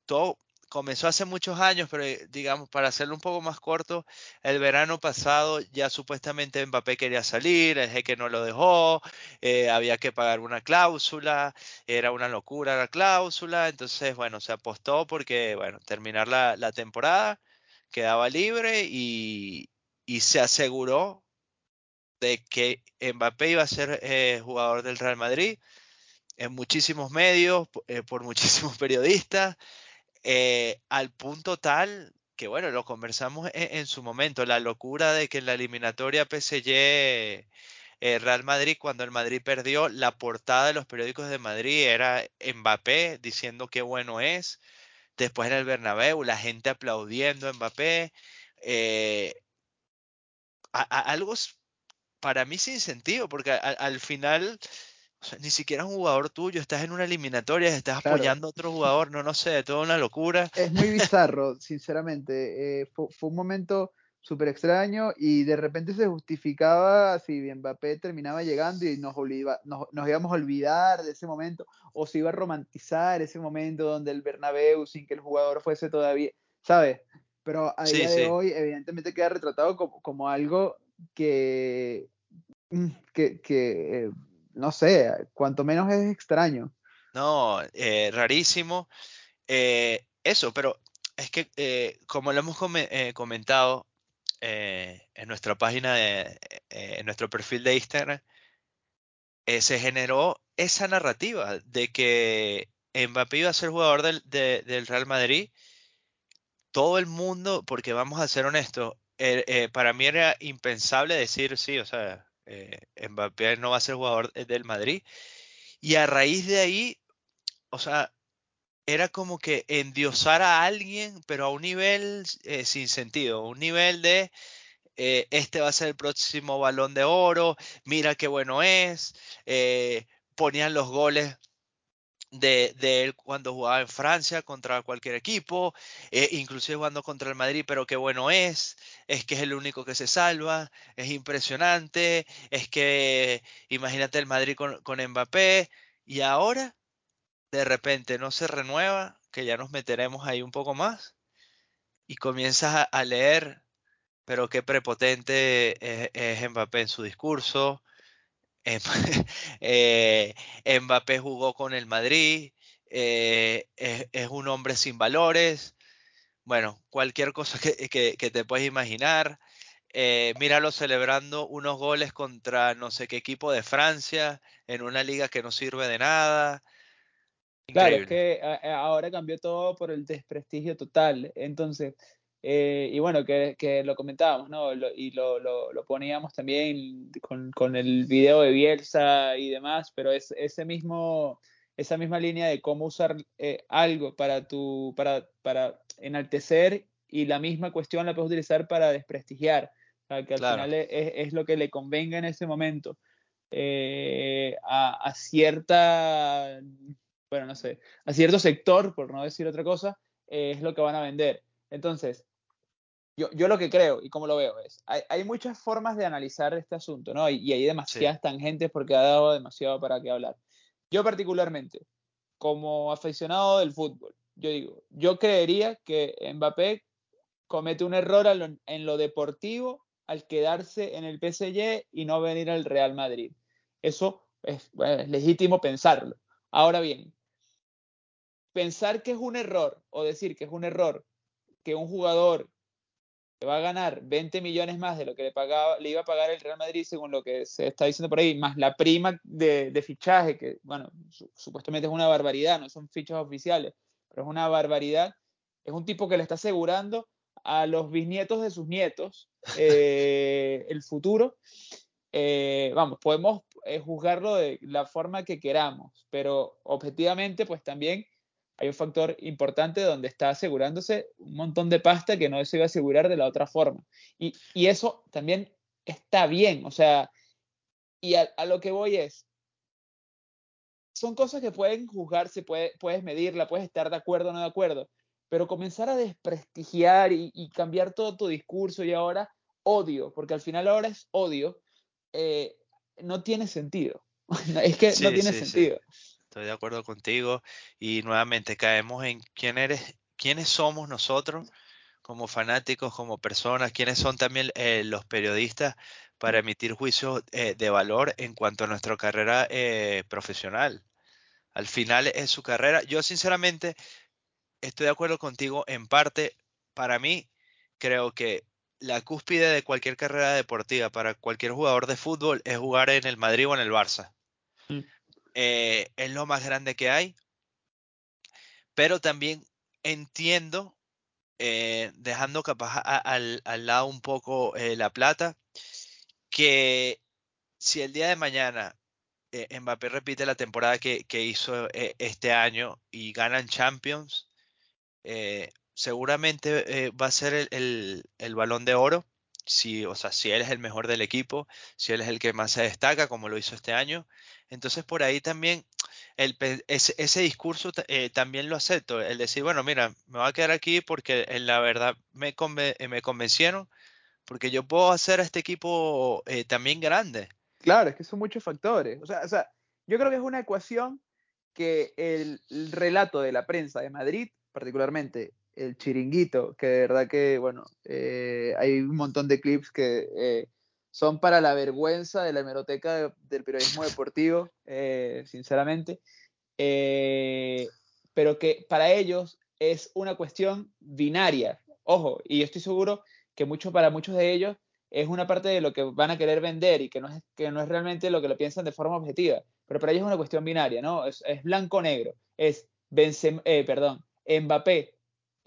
todo comenzó hace muchos años, pero eh, digamos, para hacerlo un poco más corto, el verano pasado ya supuestamente Mbappé quería salir, el jeque no lo dejó, eh, había que pagar una cláusula, era una locura la cláusula, entonces, bueno, se apostó porque, bueno, terminar la, la temporada quedaba libre y, y se aseguró de que Mbappé iba a ser eh, jugador del Real Madrid en muchísimos medios, por muchísimos periodistas, eh, al punto tal que, bueno, lo conversamos en, en, su momento, la locura de que en la eliminatoria PSG eh, Real Madrid, cuando el Madrid perdió, la portada de los periódicos de Madrid era Mbappé diciendo qué bueno es. Después en el Bernabéu, la gente aplaudiendo a Mbappé. Eh, algo para mí sin sentido, porque al final, ni siquiera es un jugador tuyo, estás en una eliminatoria, estás apoyando a otro jugador, no, no sé, toda una locura. Es muy bizarro, sinceramente. Eh, fue, un momento súper extraño y de repente se justificaba si Mbappé terminaba llegando y nos, nos, nos, íbamos a olvidar de ese momento o se iba a romantizar ese momento donde el Bernabéu sin que el jugador fuese todavía, ¿sabes? Pero a día de hoy evidentemente queda retratado como, como algo que, mm, que, que eh, no sé, cuanto menos es extraño. No, eh, rarísimo. Eh, eso, pero es que eh, como lo hemos comentado en nuestra página, de, en nuestro perfil de Instagram, se generó esa narrativa de que Mbappé iba a ser jugador del, del Real Madrid. Todo el mundo, porque vamos a ser honestos, para mí era impensable decir sí, o sea, eh, Mbappé no va a ser jugador del Madrid. Y a raíz de ahí, o sea, era como que endiosar a alguien, pero a un nivel eh, sin sentido, un nivel de eh, este va a ser el próximo balón de oro, mira qué bueno es, ponían los goles de, él cuando jugaba en Francia contra cualquier equipo, eh, inclusive jugando contra el Madrid, pero qué bueno es, es que es el único que se salva, es impresionante, es que imagínate el Madrid con, con Mbappé y ahora de repente no se renueva, que ya nos meteremos ahí un poco más y comienzas a, leer, pero qué prepotente es, es Mbappé en su discurso, Mbappé jugó con el Madrid, eh, es, un hombre sin valores. Bueno, cualquier cosa que, te puedes imaginar. Eh, míralo celebrando unos goles contra no sé qué equipo de Francia en una liga que no sirve de nada. Claro, es que ahora cambió todo por el desprestigio total. Entonces, eh, y bueno, que, que, lo comentábamos, ¿no? y lo, lo, lo, poníamos también con, con, el video de Bielsa y demás, pero es ese mismo, esa misma línea de cómo usar eh, algo para, tu, para, para enaltecer y la misma cuestión la puedes utilizar para desprestigiar, o sea, que al final es, es, lo que le convenga en ese momento eh, a, a cierta, bueno, no sé, a cierto sector, por no decir otra cosa, es lo que van a vender. Entonces, yo, yo, lo que creo y como lo veo es, hay, hay, muchas formas de analizar este asunto, ¿no? Y, hay demasiadas tangentes porque ha dado demasiado para qué hablar. Yo particularmente, como aficionado del fútbol, yo digo, yo creería que Mbappé comete un error en lo deportivo al quedarse en el PSG y no venir al Real Madrid. Eso es, es legítimo pensarlo. Ahora bien, pensar que es un error o decir que es un error que un jugador va a ganar 20 millones más de lo que le, pagaba, le iba a pagar el Real Madrid, según lo que se está diciendo por ahí, más la prima de, fichaje, que, bueno, supuestamente es una barbaridad, no son fichas oficiales, pero es una barbaridad. Es un tipo que le está asegurando a los bisnietos de sus nietos eh, el futuro. Eh, vamos, podemos eh, juzgarlo de la forma que queramos, pero objetivamente, pues también hay un factor importante donde está asegurándose un montón de pasta que no se iba a asegurar de la otra forma. Y, y eso también está bien, o sea, y a, lo que voy es, son cosas que pueden juzgarse, puede, puedes medirla, puedes estar de acuerdo o no de acuerdo, pero comenzar a desprestigiar y, cambiar todo tu discurso y ahora odio, porque al final ahora es odio, eh, no tiene sentido. es que no tiene sentido estoy de acuerdo contigo. Y nuevamente caemos en quién eres, quiénes somos nosotros como fanáticos, como personas, quiénes son también eh, los periodistas para emitir juicios eh, de valor en cuanto a nuestra carrera eh, profesional. Al final es su carrera. Yo sinceramente estoy de acuerdo contigo en parte. Para mí, creo que la cúspide de cualquier carrera deportiva para cualquier jugador de fútbol es jugar en el Madrid o en el Barça. Mm. Eh, es lo más grande que hay. Pero también entiendo, eh, dejando capaz al, lado un poco eh, la plata, que si el día de mañana Mbappé repite la temporada que, hizo este año y ganan Champions, seguramente va a ser el, balón de oro si, o sea, si él es el mejor del equipo, si él es el que más se destaca, como lo hizo este año. Entonces por ahí también el, ese, discurso eh, también lo acepto, el decir, bueno, mira, me voy a quedar aquí porque en la verdad me, eh, me convencieron, porque yo puedo hacer a este equipo eh, también grande. Claro, es que son muchos factores. O sea, o sea, yo creo que es una ecuación que el relato de la prensa de Madrid, particularmente el chiringuito, que de verdad que, bueno, eh, hay un montón de clips que eh, son para la vergüenza de la hemeroteca del periodismo deportivo, eh, sinceramente, pero que para ellos es una cuestión binaria. Ojo, y yo estoy seguro que para muchos de ellos es una parte de lo que van a querer vender y que no es, que no es realmente lo que lo piensan de forma objetiva, pero para ellos es una cuestión binaria, ¿no? Es, blanco-negro, es Benzema, perdón, Mbappé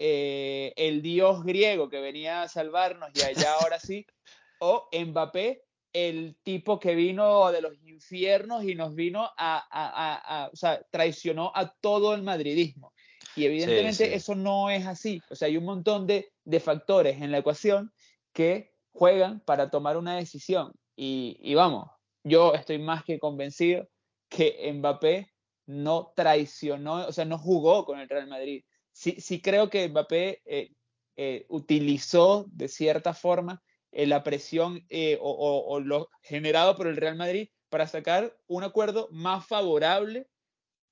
eh, el dios griego que venía a salvarnos y allá ahora sí, o Mbappé, el tipo que vino de los infiernos y nos vino a, o sea, traicionó a todo el madridismo. Y evidentemente eso no es así. O sea, hay un montón de, de, factores en la ecuación que juegan para tomar una decisión. Y, y vamos, yo estoy más que convencido que Mbappé no traicionó, o sea, no jugó con el Real Madrid sí, sí creo que Mbappé eh, eh, utilizó de cierta forma eh, la presión o, lo generado por el Real Madrid para sacar un acuerdo más favorable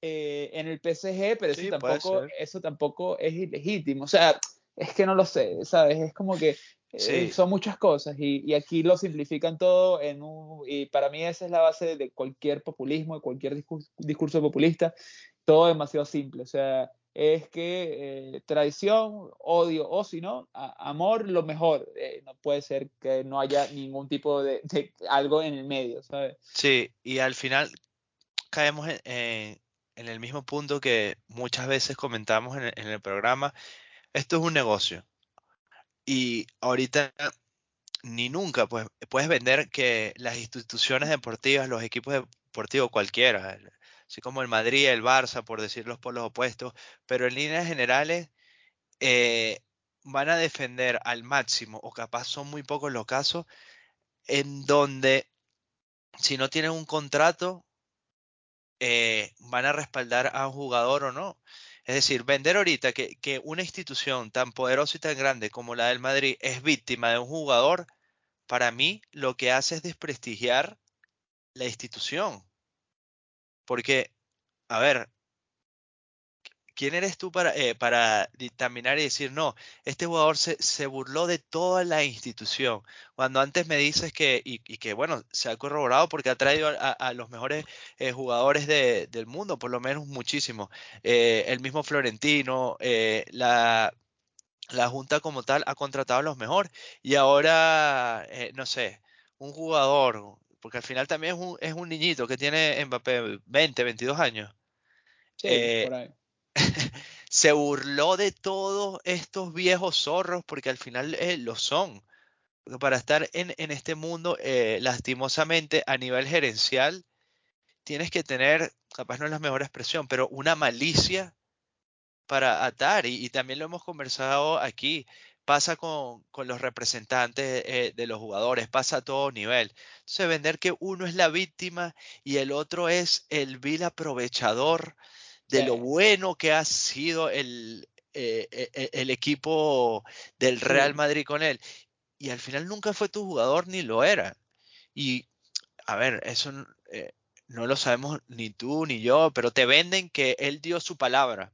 en el PSG, pero eso, tampoco, eso tampoco es ilegítimo. O sea, es que no lo sé, ¿sabes? Es como que son muchas cosas y, aquí lo simplifican todo en un, y para mí esa es la base de cualquier populismo, de cualquier discurso, discurso populista, todo demasiado simple. O sea, es que eh, traición, odio o si no, amor, lo mejor. Eh, no puede ser que no haya ningún tipo de, algo en el medio, ¿sabes? Sí, y al final caemos en, el mismo punto que muchas veces comentamos en el, programa. Esto es un negocio. Y ahorita ni nunca pues, puedes vender que las instituciones deportivas, los equipos deportivos cualquiera, así como el Madrid, el Barça, por por los opuestos, pero en líneas generales eh, van a defender al máximo, o capaz son muy pocos los casos, en donde si no tienen un contrato, eh, van a respaldar a un jugador o no. Es decir, vender ahorita que, que, una institución tan poderosa y tan grande como la del Madrid es víctima de un jugador, para mí lo que hace es desprestigiar la institución. Porque, a ver, ¿quién eres tú para, eh, para dictaminar y decir, no, este jugador se, se, burló de toda la institución? Cuando antes me dices que, y, que bueno, se ha corroborado porque ha traído a, los mejores eh, jugadores del mundo, por lo menos muchísimo. Eh, el mismo Florentino, la, la Junta como tal ha contratado a los mejores. Y ahora, no sé, un jugador porque al final también es un, es un niñito que tiene Mbappé 20, 22 años. Sí, eh, por ahí. se burló de todos estos viejos zorros porque al final eh, lo son. Porque para estar en, en este mundo, eh, lastimosamente, a nivel gerencial, tienes que tener, capaz no es la mejor expresión, pero una malicia para atar. Y, y también lo hemos conversado aquí pasa con, los representantes eh, de los jugadores, pasa a todo nivel. Entonces, vender que uno es la víctima y el otro es el vil aprovechador de lo bueno que ha sido el, eh, e, el equipo del Real Madrid con él. Y al final nunca fue tu jugador ni lo era. Y, a ver, eso eh, no lo sabemos ni tú ni yo, pero te venden que él dio su palabra.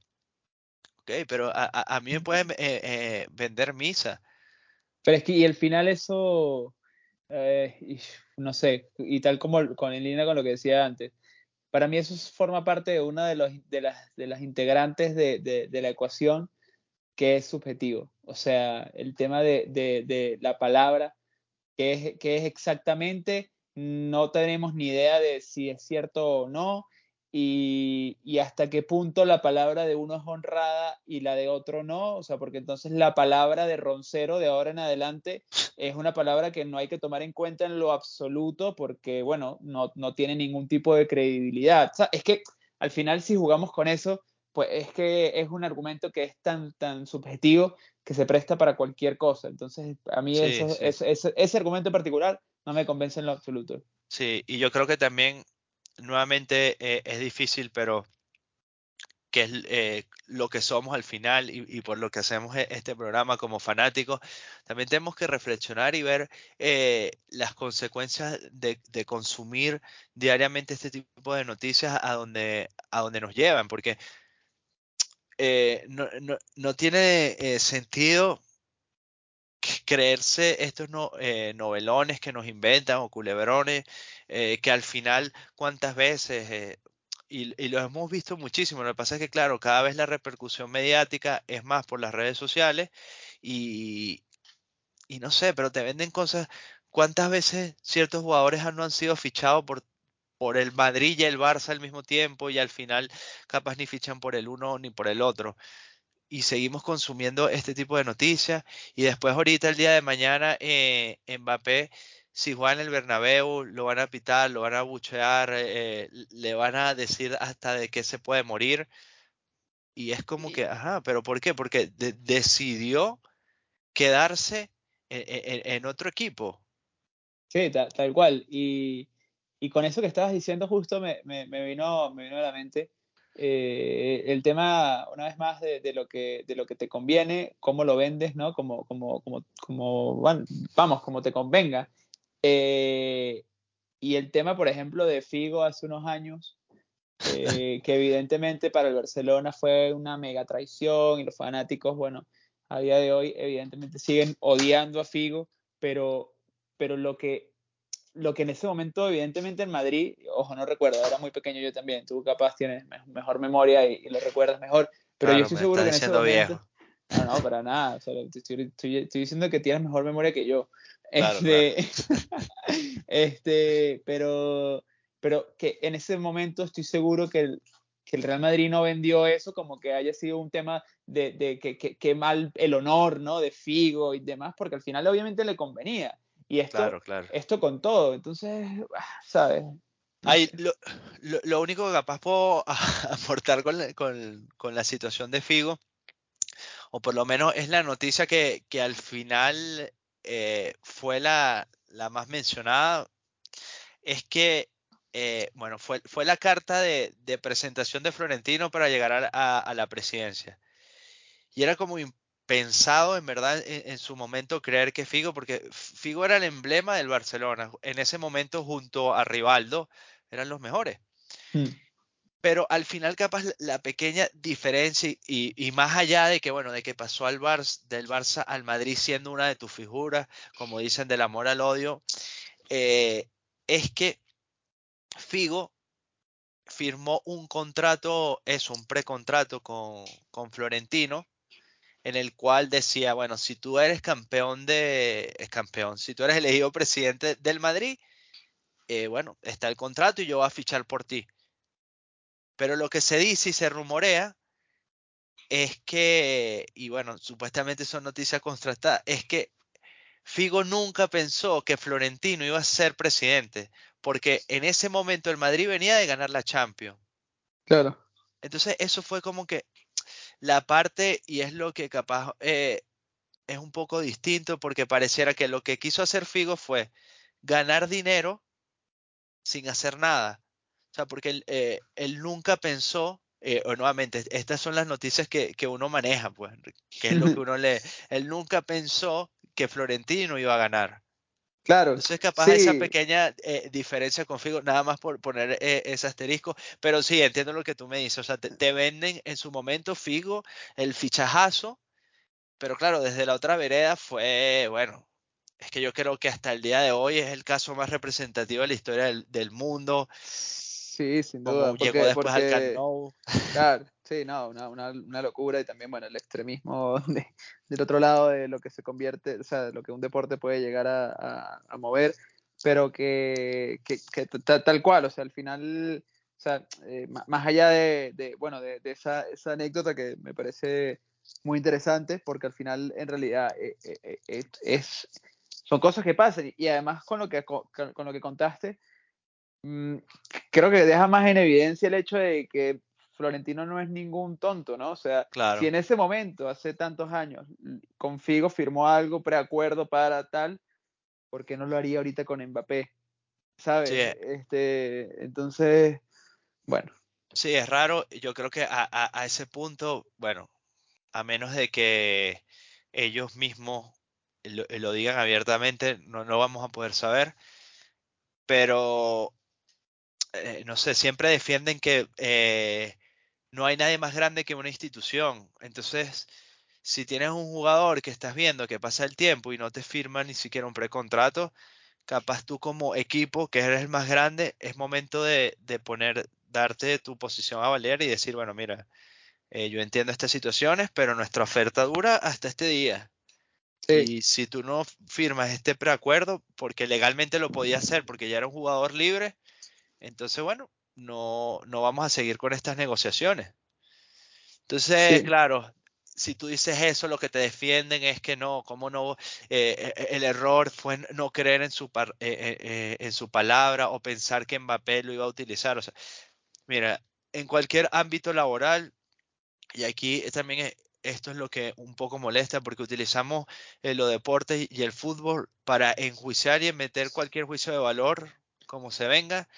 Ok, pero a, mí me pueden eh, eh, vender misa. Pero es que y al final eso, eh, no sé, y tal como con, en línea con lo que decía antes, para mí eso forma parte de una de, los, de, las, de las integrantes de, de, la ecuación que es subjetivo. O sea, el tema de, de la palabra, que es, que es exactamente, no tenemos ni idea de si es cierto o no, y, hasta qué punto la palabra de uno es honrada y la de otro no, o sea, porque entonces la palabra de roncero de ahora en adelante es una palabra que no hay que tomar en cuenta en lo absoluto porque, bueno, no, no tiene ningún tipo de credibilidad. O sea, es que al final si jugamos con eso, pues es que es un argumento que es tan, tan subjetivo que se presta para cualquier cosa. Entonces, a mí ese argumento en particular no me convence en lo absoluto. Sí, y yo creo que también, nuevamente, eh, es difícil, pero que es eh, lo que somos al final y, por lo que hacemos e, este programa como fanáticos, también tenemos que reflexionar y ver eh, las consecuencias de, consumir diariamente este tipo de noticias a donde, a nos llevan, porque no, no, no, tiene sentido creerse estos eh, novelones que nos inventan o culebrones, eh, que al final cuántas veces, eh, y, y, lo hemos visto muchísimo, lo que pasa es que claro, cada vez la repercusión mediática es más por las redes sociales y, no sé, pero te venden cosas, cuántas veces ciertos jugadores no han sido fichados por por el Madrid y el Barça al mismo tiempo y al final capaz ni fichan por el uno ni por el otro y seguimos consumiendo este tipo de noticias. Y después ahorita, el día de mañana, eh, Mbappé, si juega en el Bernabéu, lo van a pitar, lo van a buchear, eh, le van a decir hasta de qué se puede morir. Y es como que, ajá, pero ¿por qué? Porque decidió quedarse en, otro equipo. Sí, tal, cual. Y, con eso que estabas diciendo justo me, me, vino, me vino a la mente eh, el tema, una vez más, de, lo que, de lo que te conviene, cómo lo vendes, ¿no? Como, como, como, como vamos, como te convenga. Eh, y el tema, por ejemplo, de Figo hace unos años, eh, que evidentemente para el Barcelona fue una mega traición y los fanáticos, bueno, a día de hoy evidentemente siguen odiando a Figo, pero, pero lo que lo que en ese momento, evidentemente en Madrid, ojo, no recuerdo, era muy pequeño yo también, tú capaz tienes mejor memoria y, lo recuerdas mejor, pero yo estoy seguro que en ese momento... No, no, para nada, estoy, diciendo que tienes mejor memoria que yo. este, este, pero, pero que en ese momento estoy seguro que el, que el Real Madrid no vendió eso como que haya sido un tema de, de que, que, que, mal el honor, ¿no? De Figo y demás, porque al final obviamente le convenía. Y esto, esto con todo, entonces, ah, ¿sabes? lo, único que capaz puedo aportar con la, situación de Figo, o por lo menos es la noticia que, al final eh, fue la, más mencionada, es que, eh, bueno, fue, fue la carta de, presentación de Florentino para llegar a, a, la presidencia. Y era como pensado en verdad en, su momento creer que Figo, porque Figo era el emblema del Barcelona, en ese momento junto a Rivaldo eran los mejores. Hmm. Pero al final capaz la pequeña diferencia y, más allá de que, bueno, de que pasó al Barça, del Barça al Madrid siendo una de tus figuras, como dicen, del amor al odio, eh, es que Figo firmó un contrato, es un precontrato con, con Florentino, en el cual decía, bueno, si tú eres campeón de, es campeón, si tú eres elegido presidente del Madrid, eh, bueno, está el contrato y yo voy a fichar por ti. Pero lo que se dice y se rumorea es que, y bueno, supuestamente son noticias contrastadas, es que Figo nunca pensó que Florentino iba a ser presidente, porque en ese momento el Madrid venía de ganar la Champions. Claro. Entonces eso fue como que la parte, y es lo que capaz eh, es un poco distinto, porque pareciera que lo que quiso hacer Figo fue ganar dinero sin hacer nada. O sea, porque él, eh, nunca pensó, eh, o nuevamente, estas son las noticias que, que, uno maneja, pues, que es lo que uno lee. Él nunca pensó que Florentino iba a ganar. Claro. Entonces, capaz de esa pequeña eh, diferencia con Figo, nada más por poner eh, ese asterisco, pero sí, entiendo lo que tú me dices, o sea, te, venden en su momento Figo el fichajazo, pero claro, desde la otra vereda fue, bueno, es que yo creo que hasta el día de hoy es el caso más representativo de la historia del, del mundo. Sí, sin duda. llegó después al Camp Claro, sí, no, una, una, una, locura y también, bueno, el extremismo del otro lado de lo que se convierte, o sea, de lo que un deporte puede llegar a, a, mover, pero que, que, que tal, cual, o sea, al final, o sea, eh, más allá de, de bueno, de, de esa, esa, anécdota que me parece muy interesante, porque al final, en realidad, eh, eh, es, son cosas que pasan y además con lo que, con, lo que contaste, creo que deja más en evidencia el hecho de que Florentino no es ningún tonto, ¿no? O sea, Claro. si en ese momento, hace tantos años, con Figo firmó algo, preacuerdo para tal, ¿por qué no lo haría ahorita con Mbappé? ¿Sabes? Sí, eh. Este, entonces, bueno, Sí, es raro. Yo creo que a, a- a ese punto, bueno, a menos de que ellos mismos lo, lo digan abiertamente, no, no vamos a poder saber. Pero, eh, no sé, siempre defienden que eh, no hay nadie más grande que una institución. Entonces, si tienes un jugador que estás viendo que pasa el tiempo y no te firma ni siquiera un precontrato, capaz tú como equipo, que eres el más grande, es momento de, de poner, darte tu posición a valer y decir, bueno, mira, eh, yo entiendo estas situaciones, pero nuestra oferta dura hasta este día. sí, Y si tú no firmas este preacuerdo, porque legalmente lo podía hacer, porque ya era un jugador libre, entonces, bueno, no, no vamos a seguir con estas negociaciones. Entonces, sí, claro, si tú dices eso, lo que te defienden es que no, cómo no, eh, eh, el error fue no creer en su, par- eh, eh, eh, en su palabra o pensar que Mbappé lo iba a utilizar. O sea, mira, en cualquier ámbito laboral, y aquí también es- esto es lo que un poco molesta, porque utilizamos los deportes y el fútbol para enjuiciar y meter cualquier juicio de valor, como se venga.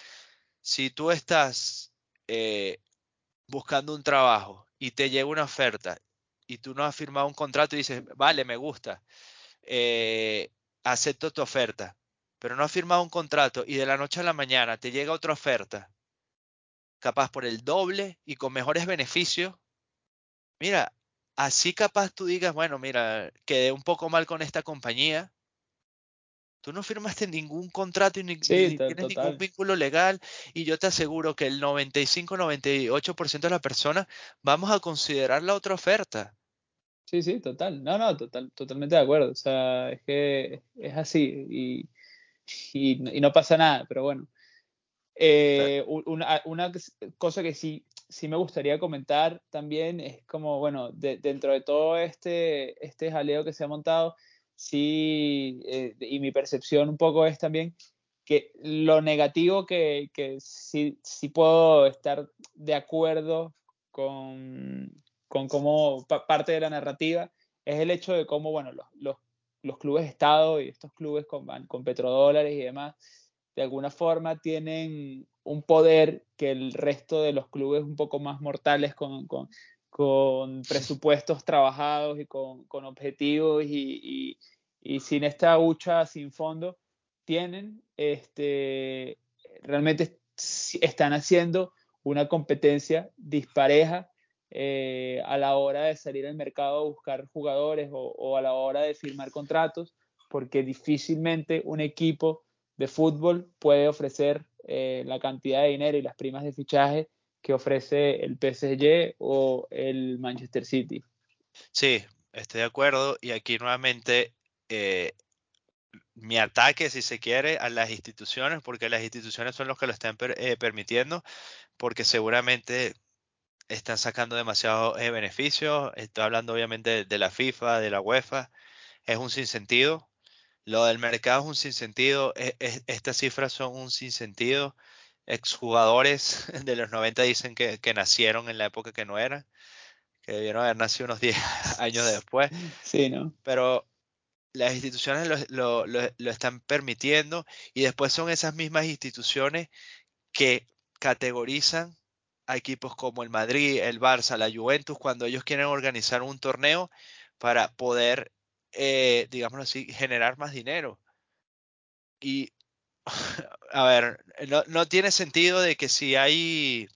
Si tú estás eh, buscando un trabajo y te llega una oferta y tú no has firmado un contrato y dices, vale, me gusta, eh, acepto tu oferta, pero no has firmado un contrato y de la noche a la mañana te llega otra oferta, capaz por el doble y con mejores beneficios, mira, así capaz tú digas, bueno, mira, quedé un poco mal con esta compañía. Tú no firmaste ningún contrato y ni, sí, tienes ningún vínculo legal y yo te aseguro que el 95-98% de las personas vamos a considerar la otra oferta. Sí, sí, total. No, no, total, totalmente de acuerdo. O sea, es que es así y, y, y no pasa nada, pero bueno. Eh, una cosa que sí, sí me gustaría comentar también es como, bueno, de- dentro de todo este, este jaleo que se ha montado, sí, eh, y mi percepción un poco es también que lo negativo que, que sí, sí puedo estar de acuerdo con, con cómo pa- parte de la narrativa es el hecho de cómo, bueno, los, los, los clubes Estado y estos clubes con, con petrodólares y demás, de alguna forma tienen un poder que el resto de los clubes un poco más mortales con, con, con presupuestos trabajados y con, con objetivos y, y, y, sin esta hucha sin fondo tienen, este, realmente están haciendo una competencia dispareja eh, a la hora de salir al mercado a buscar jugadores o, o, a la hora de firmar contratos, porque difícilmente un equipo de fútbol puede ofrecer eh, la cantidad de dinero y las primas de fichaje que ofrece el PSG o el Manchester City. Sí, estoy de acuerdo y aquí nuevamente eh, mi ataque, si se quiere, a las instituciones, porque las instituciones son los que lo están eh, permitiendo, porque seguramente están sacando demasiados eh, beneficios. Estoy hablando obviamente de, la FIFA, de la UEFA, es un sinsentido. Lo del mercado es un sinsentido, es, estas cifras son un sinsentido. Exjugadores de los 90 dicen que, que, nacieron en la época que no eran, que debieron haber nacido unos 10 años después. Sí, ¿no? Pero las instituciones lo, lo, lo, lo, están permitiendo y después son esas mismas instituciones que categorizan a equipos como el Madrid, el Barça, la Juventus, cuando ellos quieren organizar un torneo para poder, eh, digámoslo así, generar más dinero. Y, a ver, no, no tiene sentido de que si hay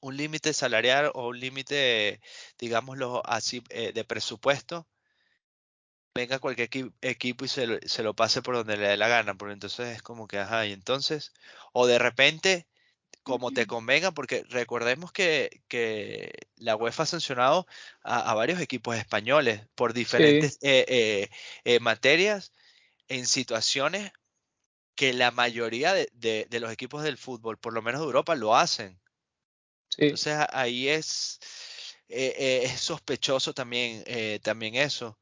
un límite salarial o un límite, digámoslo así, eh, de presupuesto, venga cualquier equi equipo y se lo, se lo, pase por donde le dé la gana, porque entonces es como que, ajá, y entonces, o de repente, como te convenga, porque recordemos que, que la UEFA ha sancionado a, a, varios equipos españoles por diferentes sí. eh, eh, eh, materias en situaciones que la mayoría de, de, de, los equipos del fútbol, por lo menos de Europa, lo hacen. Sí. Entonces ahí es, eh, es sospechoso también, eh, también eso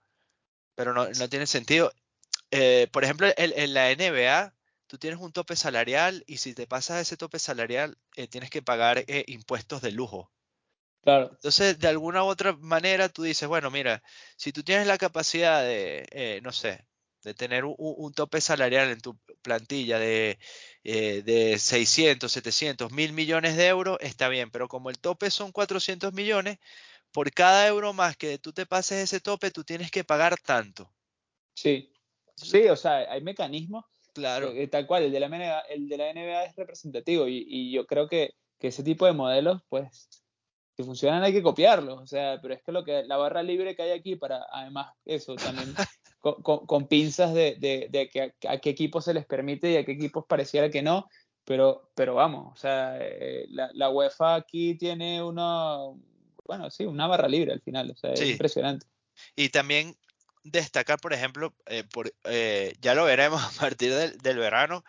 pero no, no tiene sentido. Eh, por ejemplo, en, en, la NBA, tú tienes un tope salarial y si te pasas ese tope salarial, eh, tienes que pagar eh, impuestos de lujo. Claro. Entonces, de alguna u otra manera, tú dices, bueno, mira, si tú tienes la capacidad de, eh, no sé, de tener un, un, tope salarial en tu plantilla de, eh, de 600, 700, mil millones de euros, está bien, pero como el tope son 400 millones, por cada euro más que tú te pases ese tope, tú tienes que pagar tanto. Sí, sí, o sea, hay mecanismos. Claro. Eh, tal cual, el de la NBA, el de la NBA es representativo y, y yo creo que, que, ese tipo de modelos, pues, si funcionan hay que copiarlos, o sea, pero es que lo que la barra libre que hay aquí para, además, eso también con, con, con, pinzas de, de, de que a, a, qué equipos se les permite y a qué equipos pareciera que no, pero, pero vamos, o sea, eh, la, la, UEFA aquí tiene una, bueno, sí, una barra libre al final, o sea, sí. es impresionante. Y también destacar, por ejemplo, eh, por, eh, ya lo veremos a partir del, del, verano,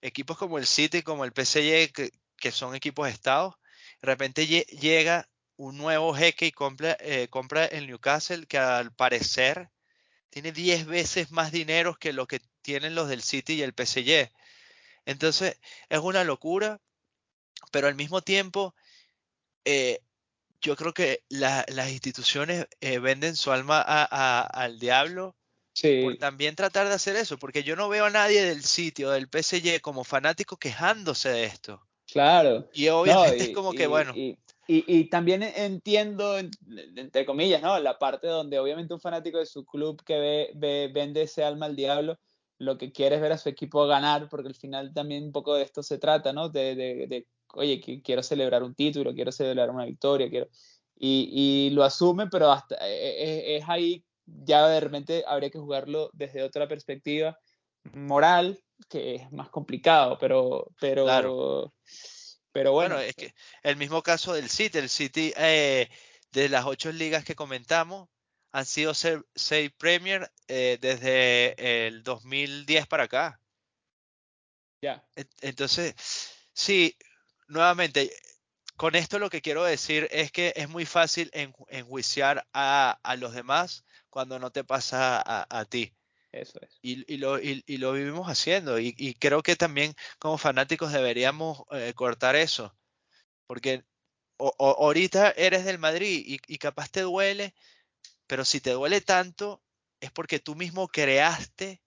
equipos como el City, como el PSG, que, que son equipos estados, de repente llega un nuevo jeque y compra, eh, compra el Newcastle, que al parecer tiene 10 veces más dinero que lo que tienen los del City y el PSG. Entonces, es una locura, pero al mismo tiempo, eh, yo creo que la, las instituciones eh, venden su alma a, a, al diablo sí. por también tratar de hacer eso, porque yo no veo a nadie del sitio del PSG como fanático quejándose de esto. Claro. Y obviamente no, y, es como y, que, bueno. Y, y, también entiendo, entre comillas, ¿no? La parte donde obviamente un fanático de su club que ve, ve, vende ese alma al diablo, lo que quiere es ver a su equipo ganar, porque al final también un poco de esto se trata, ¿no? De, de, de oye, quiero celebrar un título, quiero celebrar una victoria, quiero... Y, y lo asume, pero hasta es, es, ahí ya de repente habría que jugarlo desde otra perspectiva moral, que es más complicado, pero, pero, claro. Pero bueno. bueno. es que el mismo caso del City, el City eh, de las ocho ligas que comentamos han sido seis Premier eh, desde el 2010 para acá. Ya. Entonces, sí, nuevamente, con esto lo que quiero decir es que es muy fácil enjuiciar a, a los demás cuando no te pasa a, a ti. Eso es. Y, y, lo, y, lo, vivimos haciendo. Y, creo que también como fanáticos deberíamos eh, cortar eso. Porque o, o, ahorita eres del Madrid y, capaz te duele, pero si te duele tanto es porque tú mismo creaste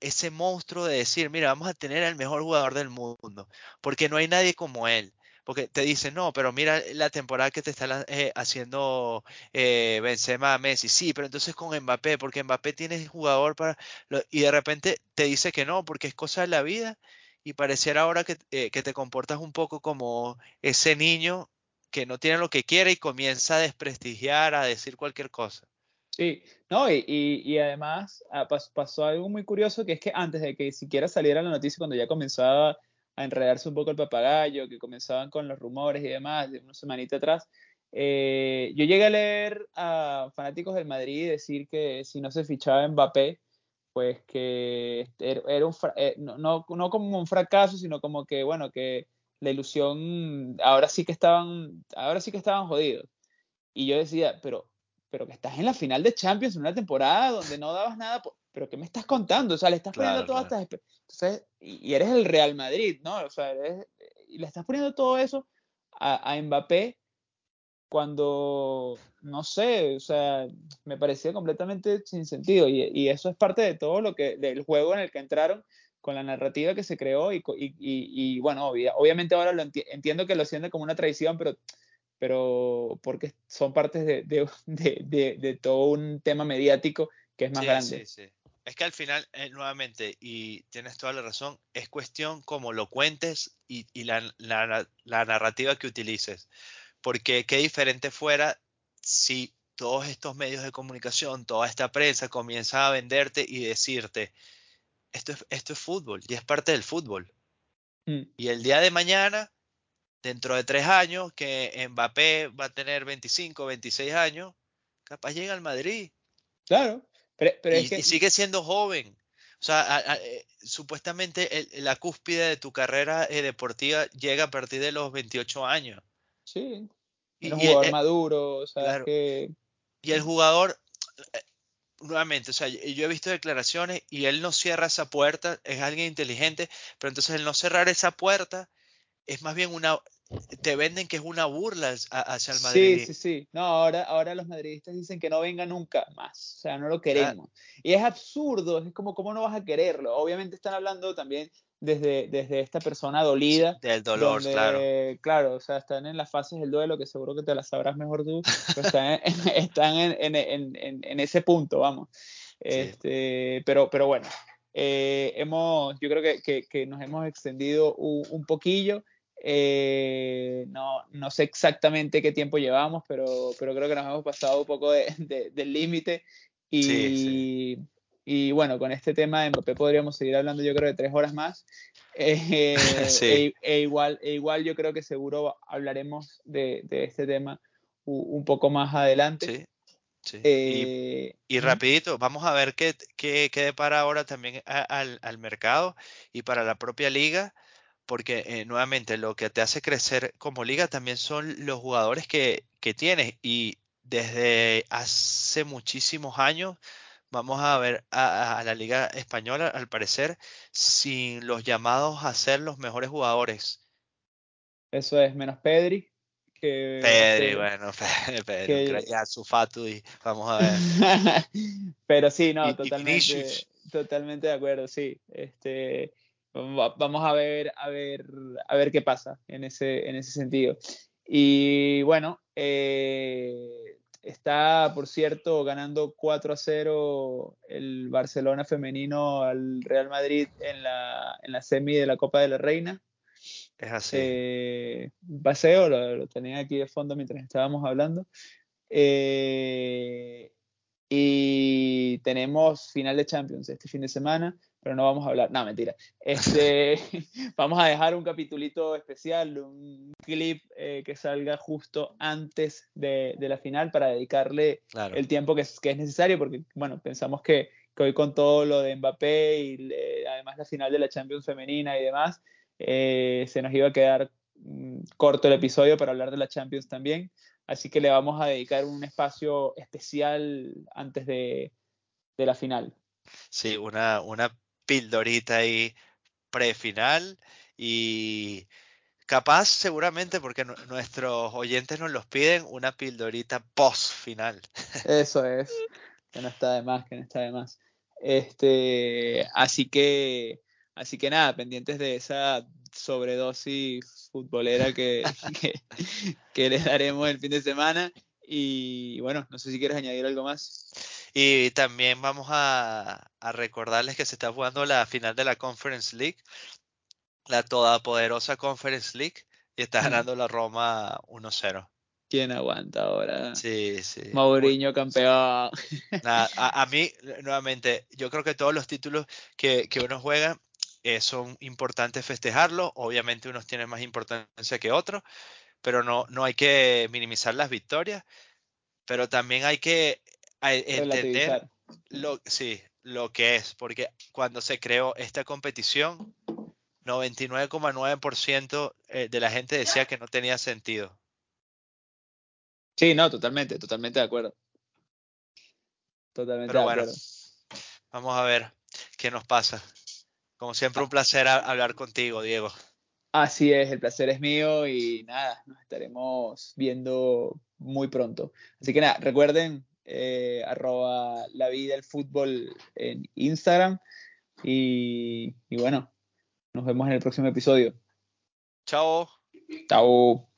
ese monstruo de decir, mira, vamos a tener al mejor jugador del mundo, porque no hay nadie como él porque te dicen, no, pero mira la temporada que te está eh, haciendo eh, Benzema Messi. Sí, pero entonces con Mbappé, porque Mbappé tiene jugador para... Y de repente te dice que no, porque es cosa de la vida y pareciera ahora que, eh, que te comportas un poco como ese niño que no tiene lo que quiere y comienza a desprestigiar, a decir cualquier cosa. Sí, no, y, y, además ah, pasó algo muy curioso que es que antes de que siquiera saliera la noticia, cuando ya comenzaba a enredarse un poco el papagayo, que comenzaban con los rumores y demás, de una semanita atrás. Eh, yo llegué a leer a fanáticos del Madrid decir que si no se fichaba Mbappé, pues que era un, eh, no, no, no, como un fracaso, sino como que, bueno, que la ilusión, ahora sí que estaban, ahora sí que estaban jodidos. Y yo decía, pero, pero que estás en la final de Champions en una temporada donde no dabas nada, pero ¿qué me estás contando? O sea, le estás poniendo claro, todas claro. estas... Entonces, y eres el Real Madrid, ¿no? O sea, eres, y le estás poniendo todo eso a, a, Mbappé cuando, no sé, o sea, me parecía completamente sin sentido. Y, y, eso es parte de todo lo que, del juego en el que entraron, con la narrativa que se creó. Y, y, y bueno, obvia, obviamente ahora lo enti entiendo que lo sienten como una traición, pero pero porque son partes de, de, de, de, todo un tema mediático que es más sí, grande. Sí, sí. Es que al final, eh, nuevamente, y tienes toda la razón, es cuestión como lo cuentes y, y la, la, la, narrativa que utilices. Porque qué diferente fuera si todos estos medios de comunicación, toda esta prensa comienza a venderte y decirte, esto es, esto es fútbol y es parte del fútbol. Mm. Y el día de mañana, dentro de tres años, que Mbappé va a tener 25, 26 años, capaz llega al Madrid. Claro. Pero, pero y, es que... y, sigue siendo joven. O sea, a, a, eh, supuestamente el, la cúspide de tu carrera eh, deportiva llega a partir de los 28 años. Sí. Y, un jugador eh, maduro, o sea, claro. que... Y el jugador, eh, nuevamente, o sea, yo he visto declaraciones y él no cierra esa puerta, es alguien inteligente, pero entonces el no cerrar esa puerta es más bien una, te venden que es una burla hacia el Madrid. Sí, sí, sí. No, ahora, ahora los madridistas dicen que no venga nunca más. O sea, no lo queremos. Y es absurdo, es como, ¿cómo no vas a quererlo? Obviamente están hablando también desde, desde esta persona dolida. del dolor, claro. Claro, o sea, están en las fases del duelo, que seguro que te las sabrás mejor tú, están, en, están en, en, en, ese punto, vamos. Este, pero, pero bueno, eh, hemos, yo creo que, que, que, nos hemos extendido un, un poquillo. Eh, no, no, sé exactamente qué tiempo llevamos, pero, pero creo que nos hemos pasado un poco de, de, del límite. Y, sí, y, bueno, con este tema de Mbappé podríamos seguir hablando yo creo de tres horas más. Eh, e, e, igual, e igual yo creo que seguro hablaremos de, de este tema un, un, poco más adelante. Sí. Eh, y, y, rapidito, vamos a ver qué, qué, qué depara ahora también a, al, al mercado y para la propia liga porque eh, nuevamente lo que te hace crecer como liga también son los jugadores que, que, tienes y desde hace muchísimos años vamos a ver a, a, la liga española al parecer sin los llamados a ser los mejores jugadores. Eso es, menos Pedri. Que, Pedri, que, bueno, Pedri, que, ya su Fatu y vamos a ver. Pero sí, no, y, totalmente, y totalmente de acuerdo, sí. Este, vamos a ver, a ver, a ver qué pasa en ese, en ese sentido. Y bueno, eh, está, por cierto, ganando 4 a 0 el Barcelona femenino al Real Madrid en la, en la semi de la Copa de la Reina. Es así. Eh, paseo, lo, lo, tenía aquí de fondo mientras estábamos hablando. Eh, y tenemos final de Champions este fin de semana pero no vamos a hablar, no, mentira. Este, vamos a dejar un capitulito especial, un clip eh, que salga justo antes de, de, la final para dedicarle claro. el tiempo que es, que es, necesario, porque, bueno, pensamos que, que, hoy con todo lo de Mbappé y eh, además la final de la Champions femenina y demás, eh, se nos iba a quedar mm, corto el episodio para hablar de la Champions también, así que le vamos a dedicar un espacio especial antes de, de la final. Sí, una, una pildorita ahí prefinal y capaz seguramente porque nuestros oyentes nos los piden una pildorita post final. Eso es, que no está de más, que no está de más. Este, así que, así que nada, pendientes de esa sobredosis futbolera que, que, que les daremos el fin de semana. Y bueno, no sé si quieres añadir algo más. Y también vamos a, a, recordarles que se está jugando la final de la Conference League, la todopoderosa Conference League, y está ganando la Roma 1-0. ¿Quién aguanta ahora? Sí, sí. Mourinho campeón. Nada, a, a, mí, nuevamente, yo creo que todos los títulos que, que uno juega eh, son importantes festejarlos. Obviamente unos tienen más importancia que otros, pero no, no hay que minimizar las victorias. Pero también hay que a entender lo, sí, lo que es, porque cuando se creó esta competición, 99,9% eh, de la gente decía que no tenía sentido. Sí, no, totalmente, totalmente de acuerdo. Totalmente Pero de bueno, acuerdo. vamos a ver qué nos pasa. Como siempre, un placer hablar contigo, Diego. Así es, el placer es mío y nada, nos estaremos viendo muy pronto. Así que nada, recuerden eh, arroba la vida del fútbol en Instagram. Y, y bueno, nos vemos en el próximo episodio. Chao. Chao.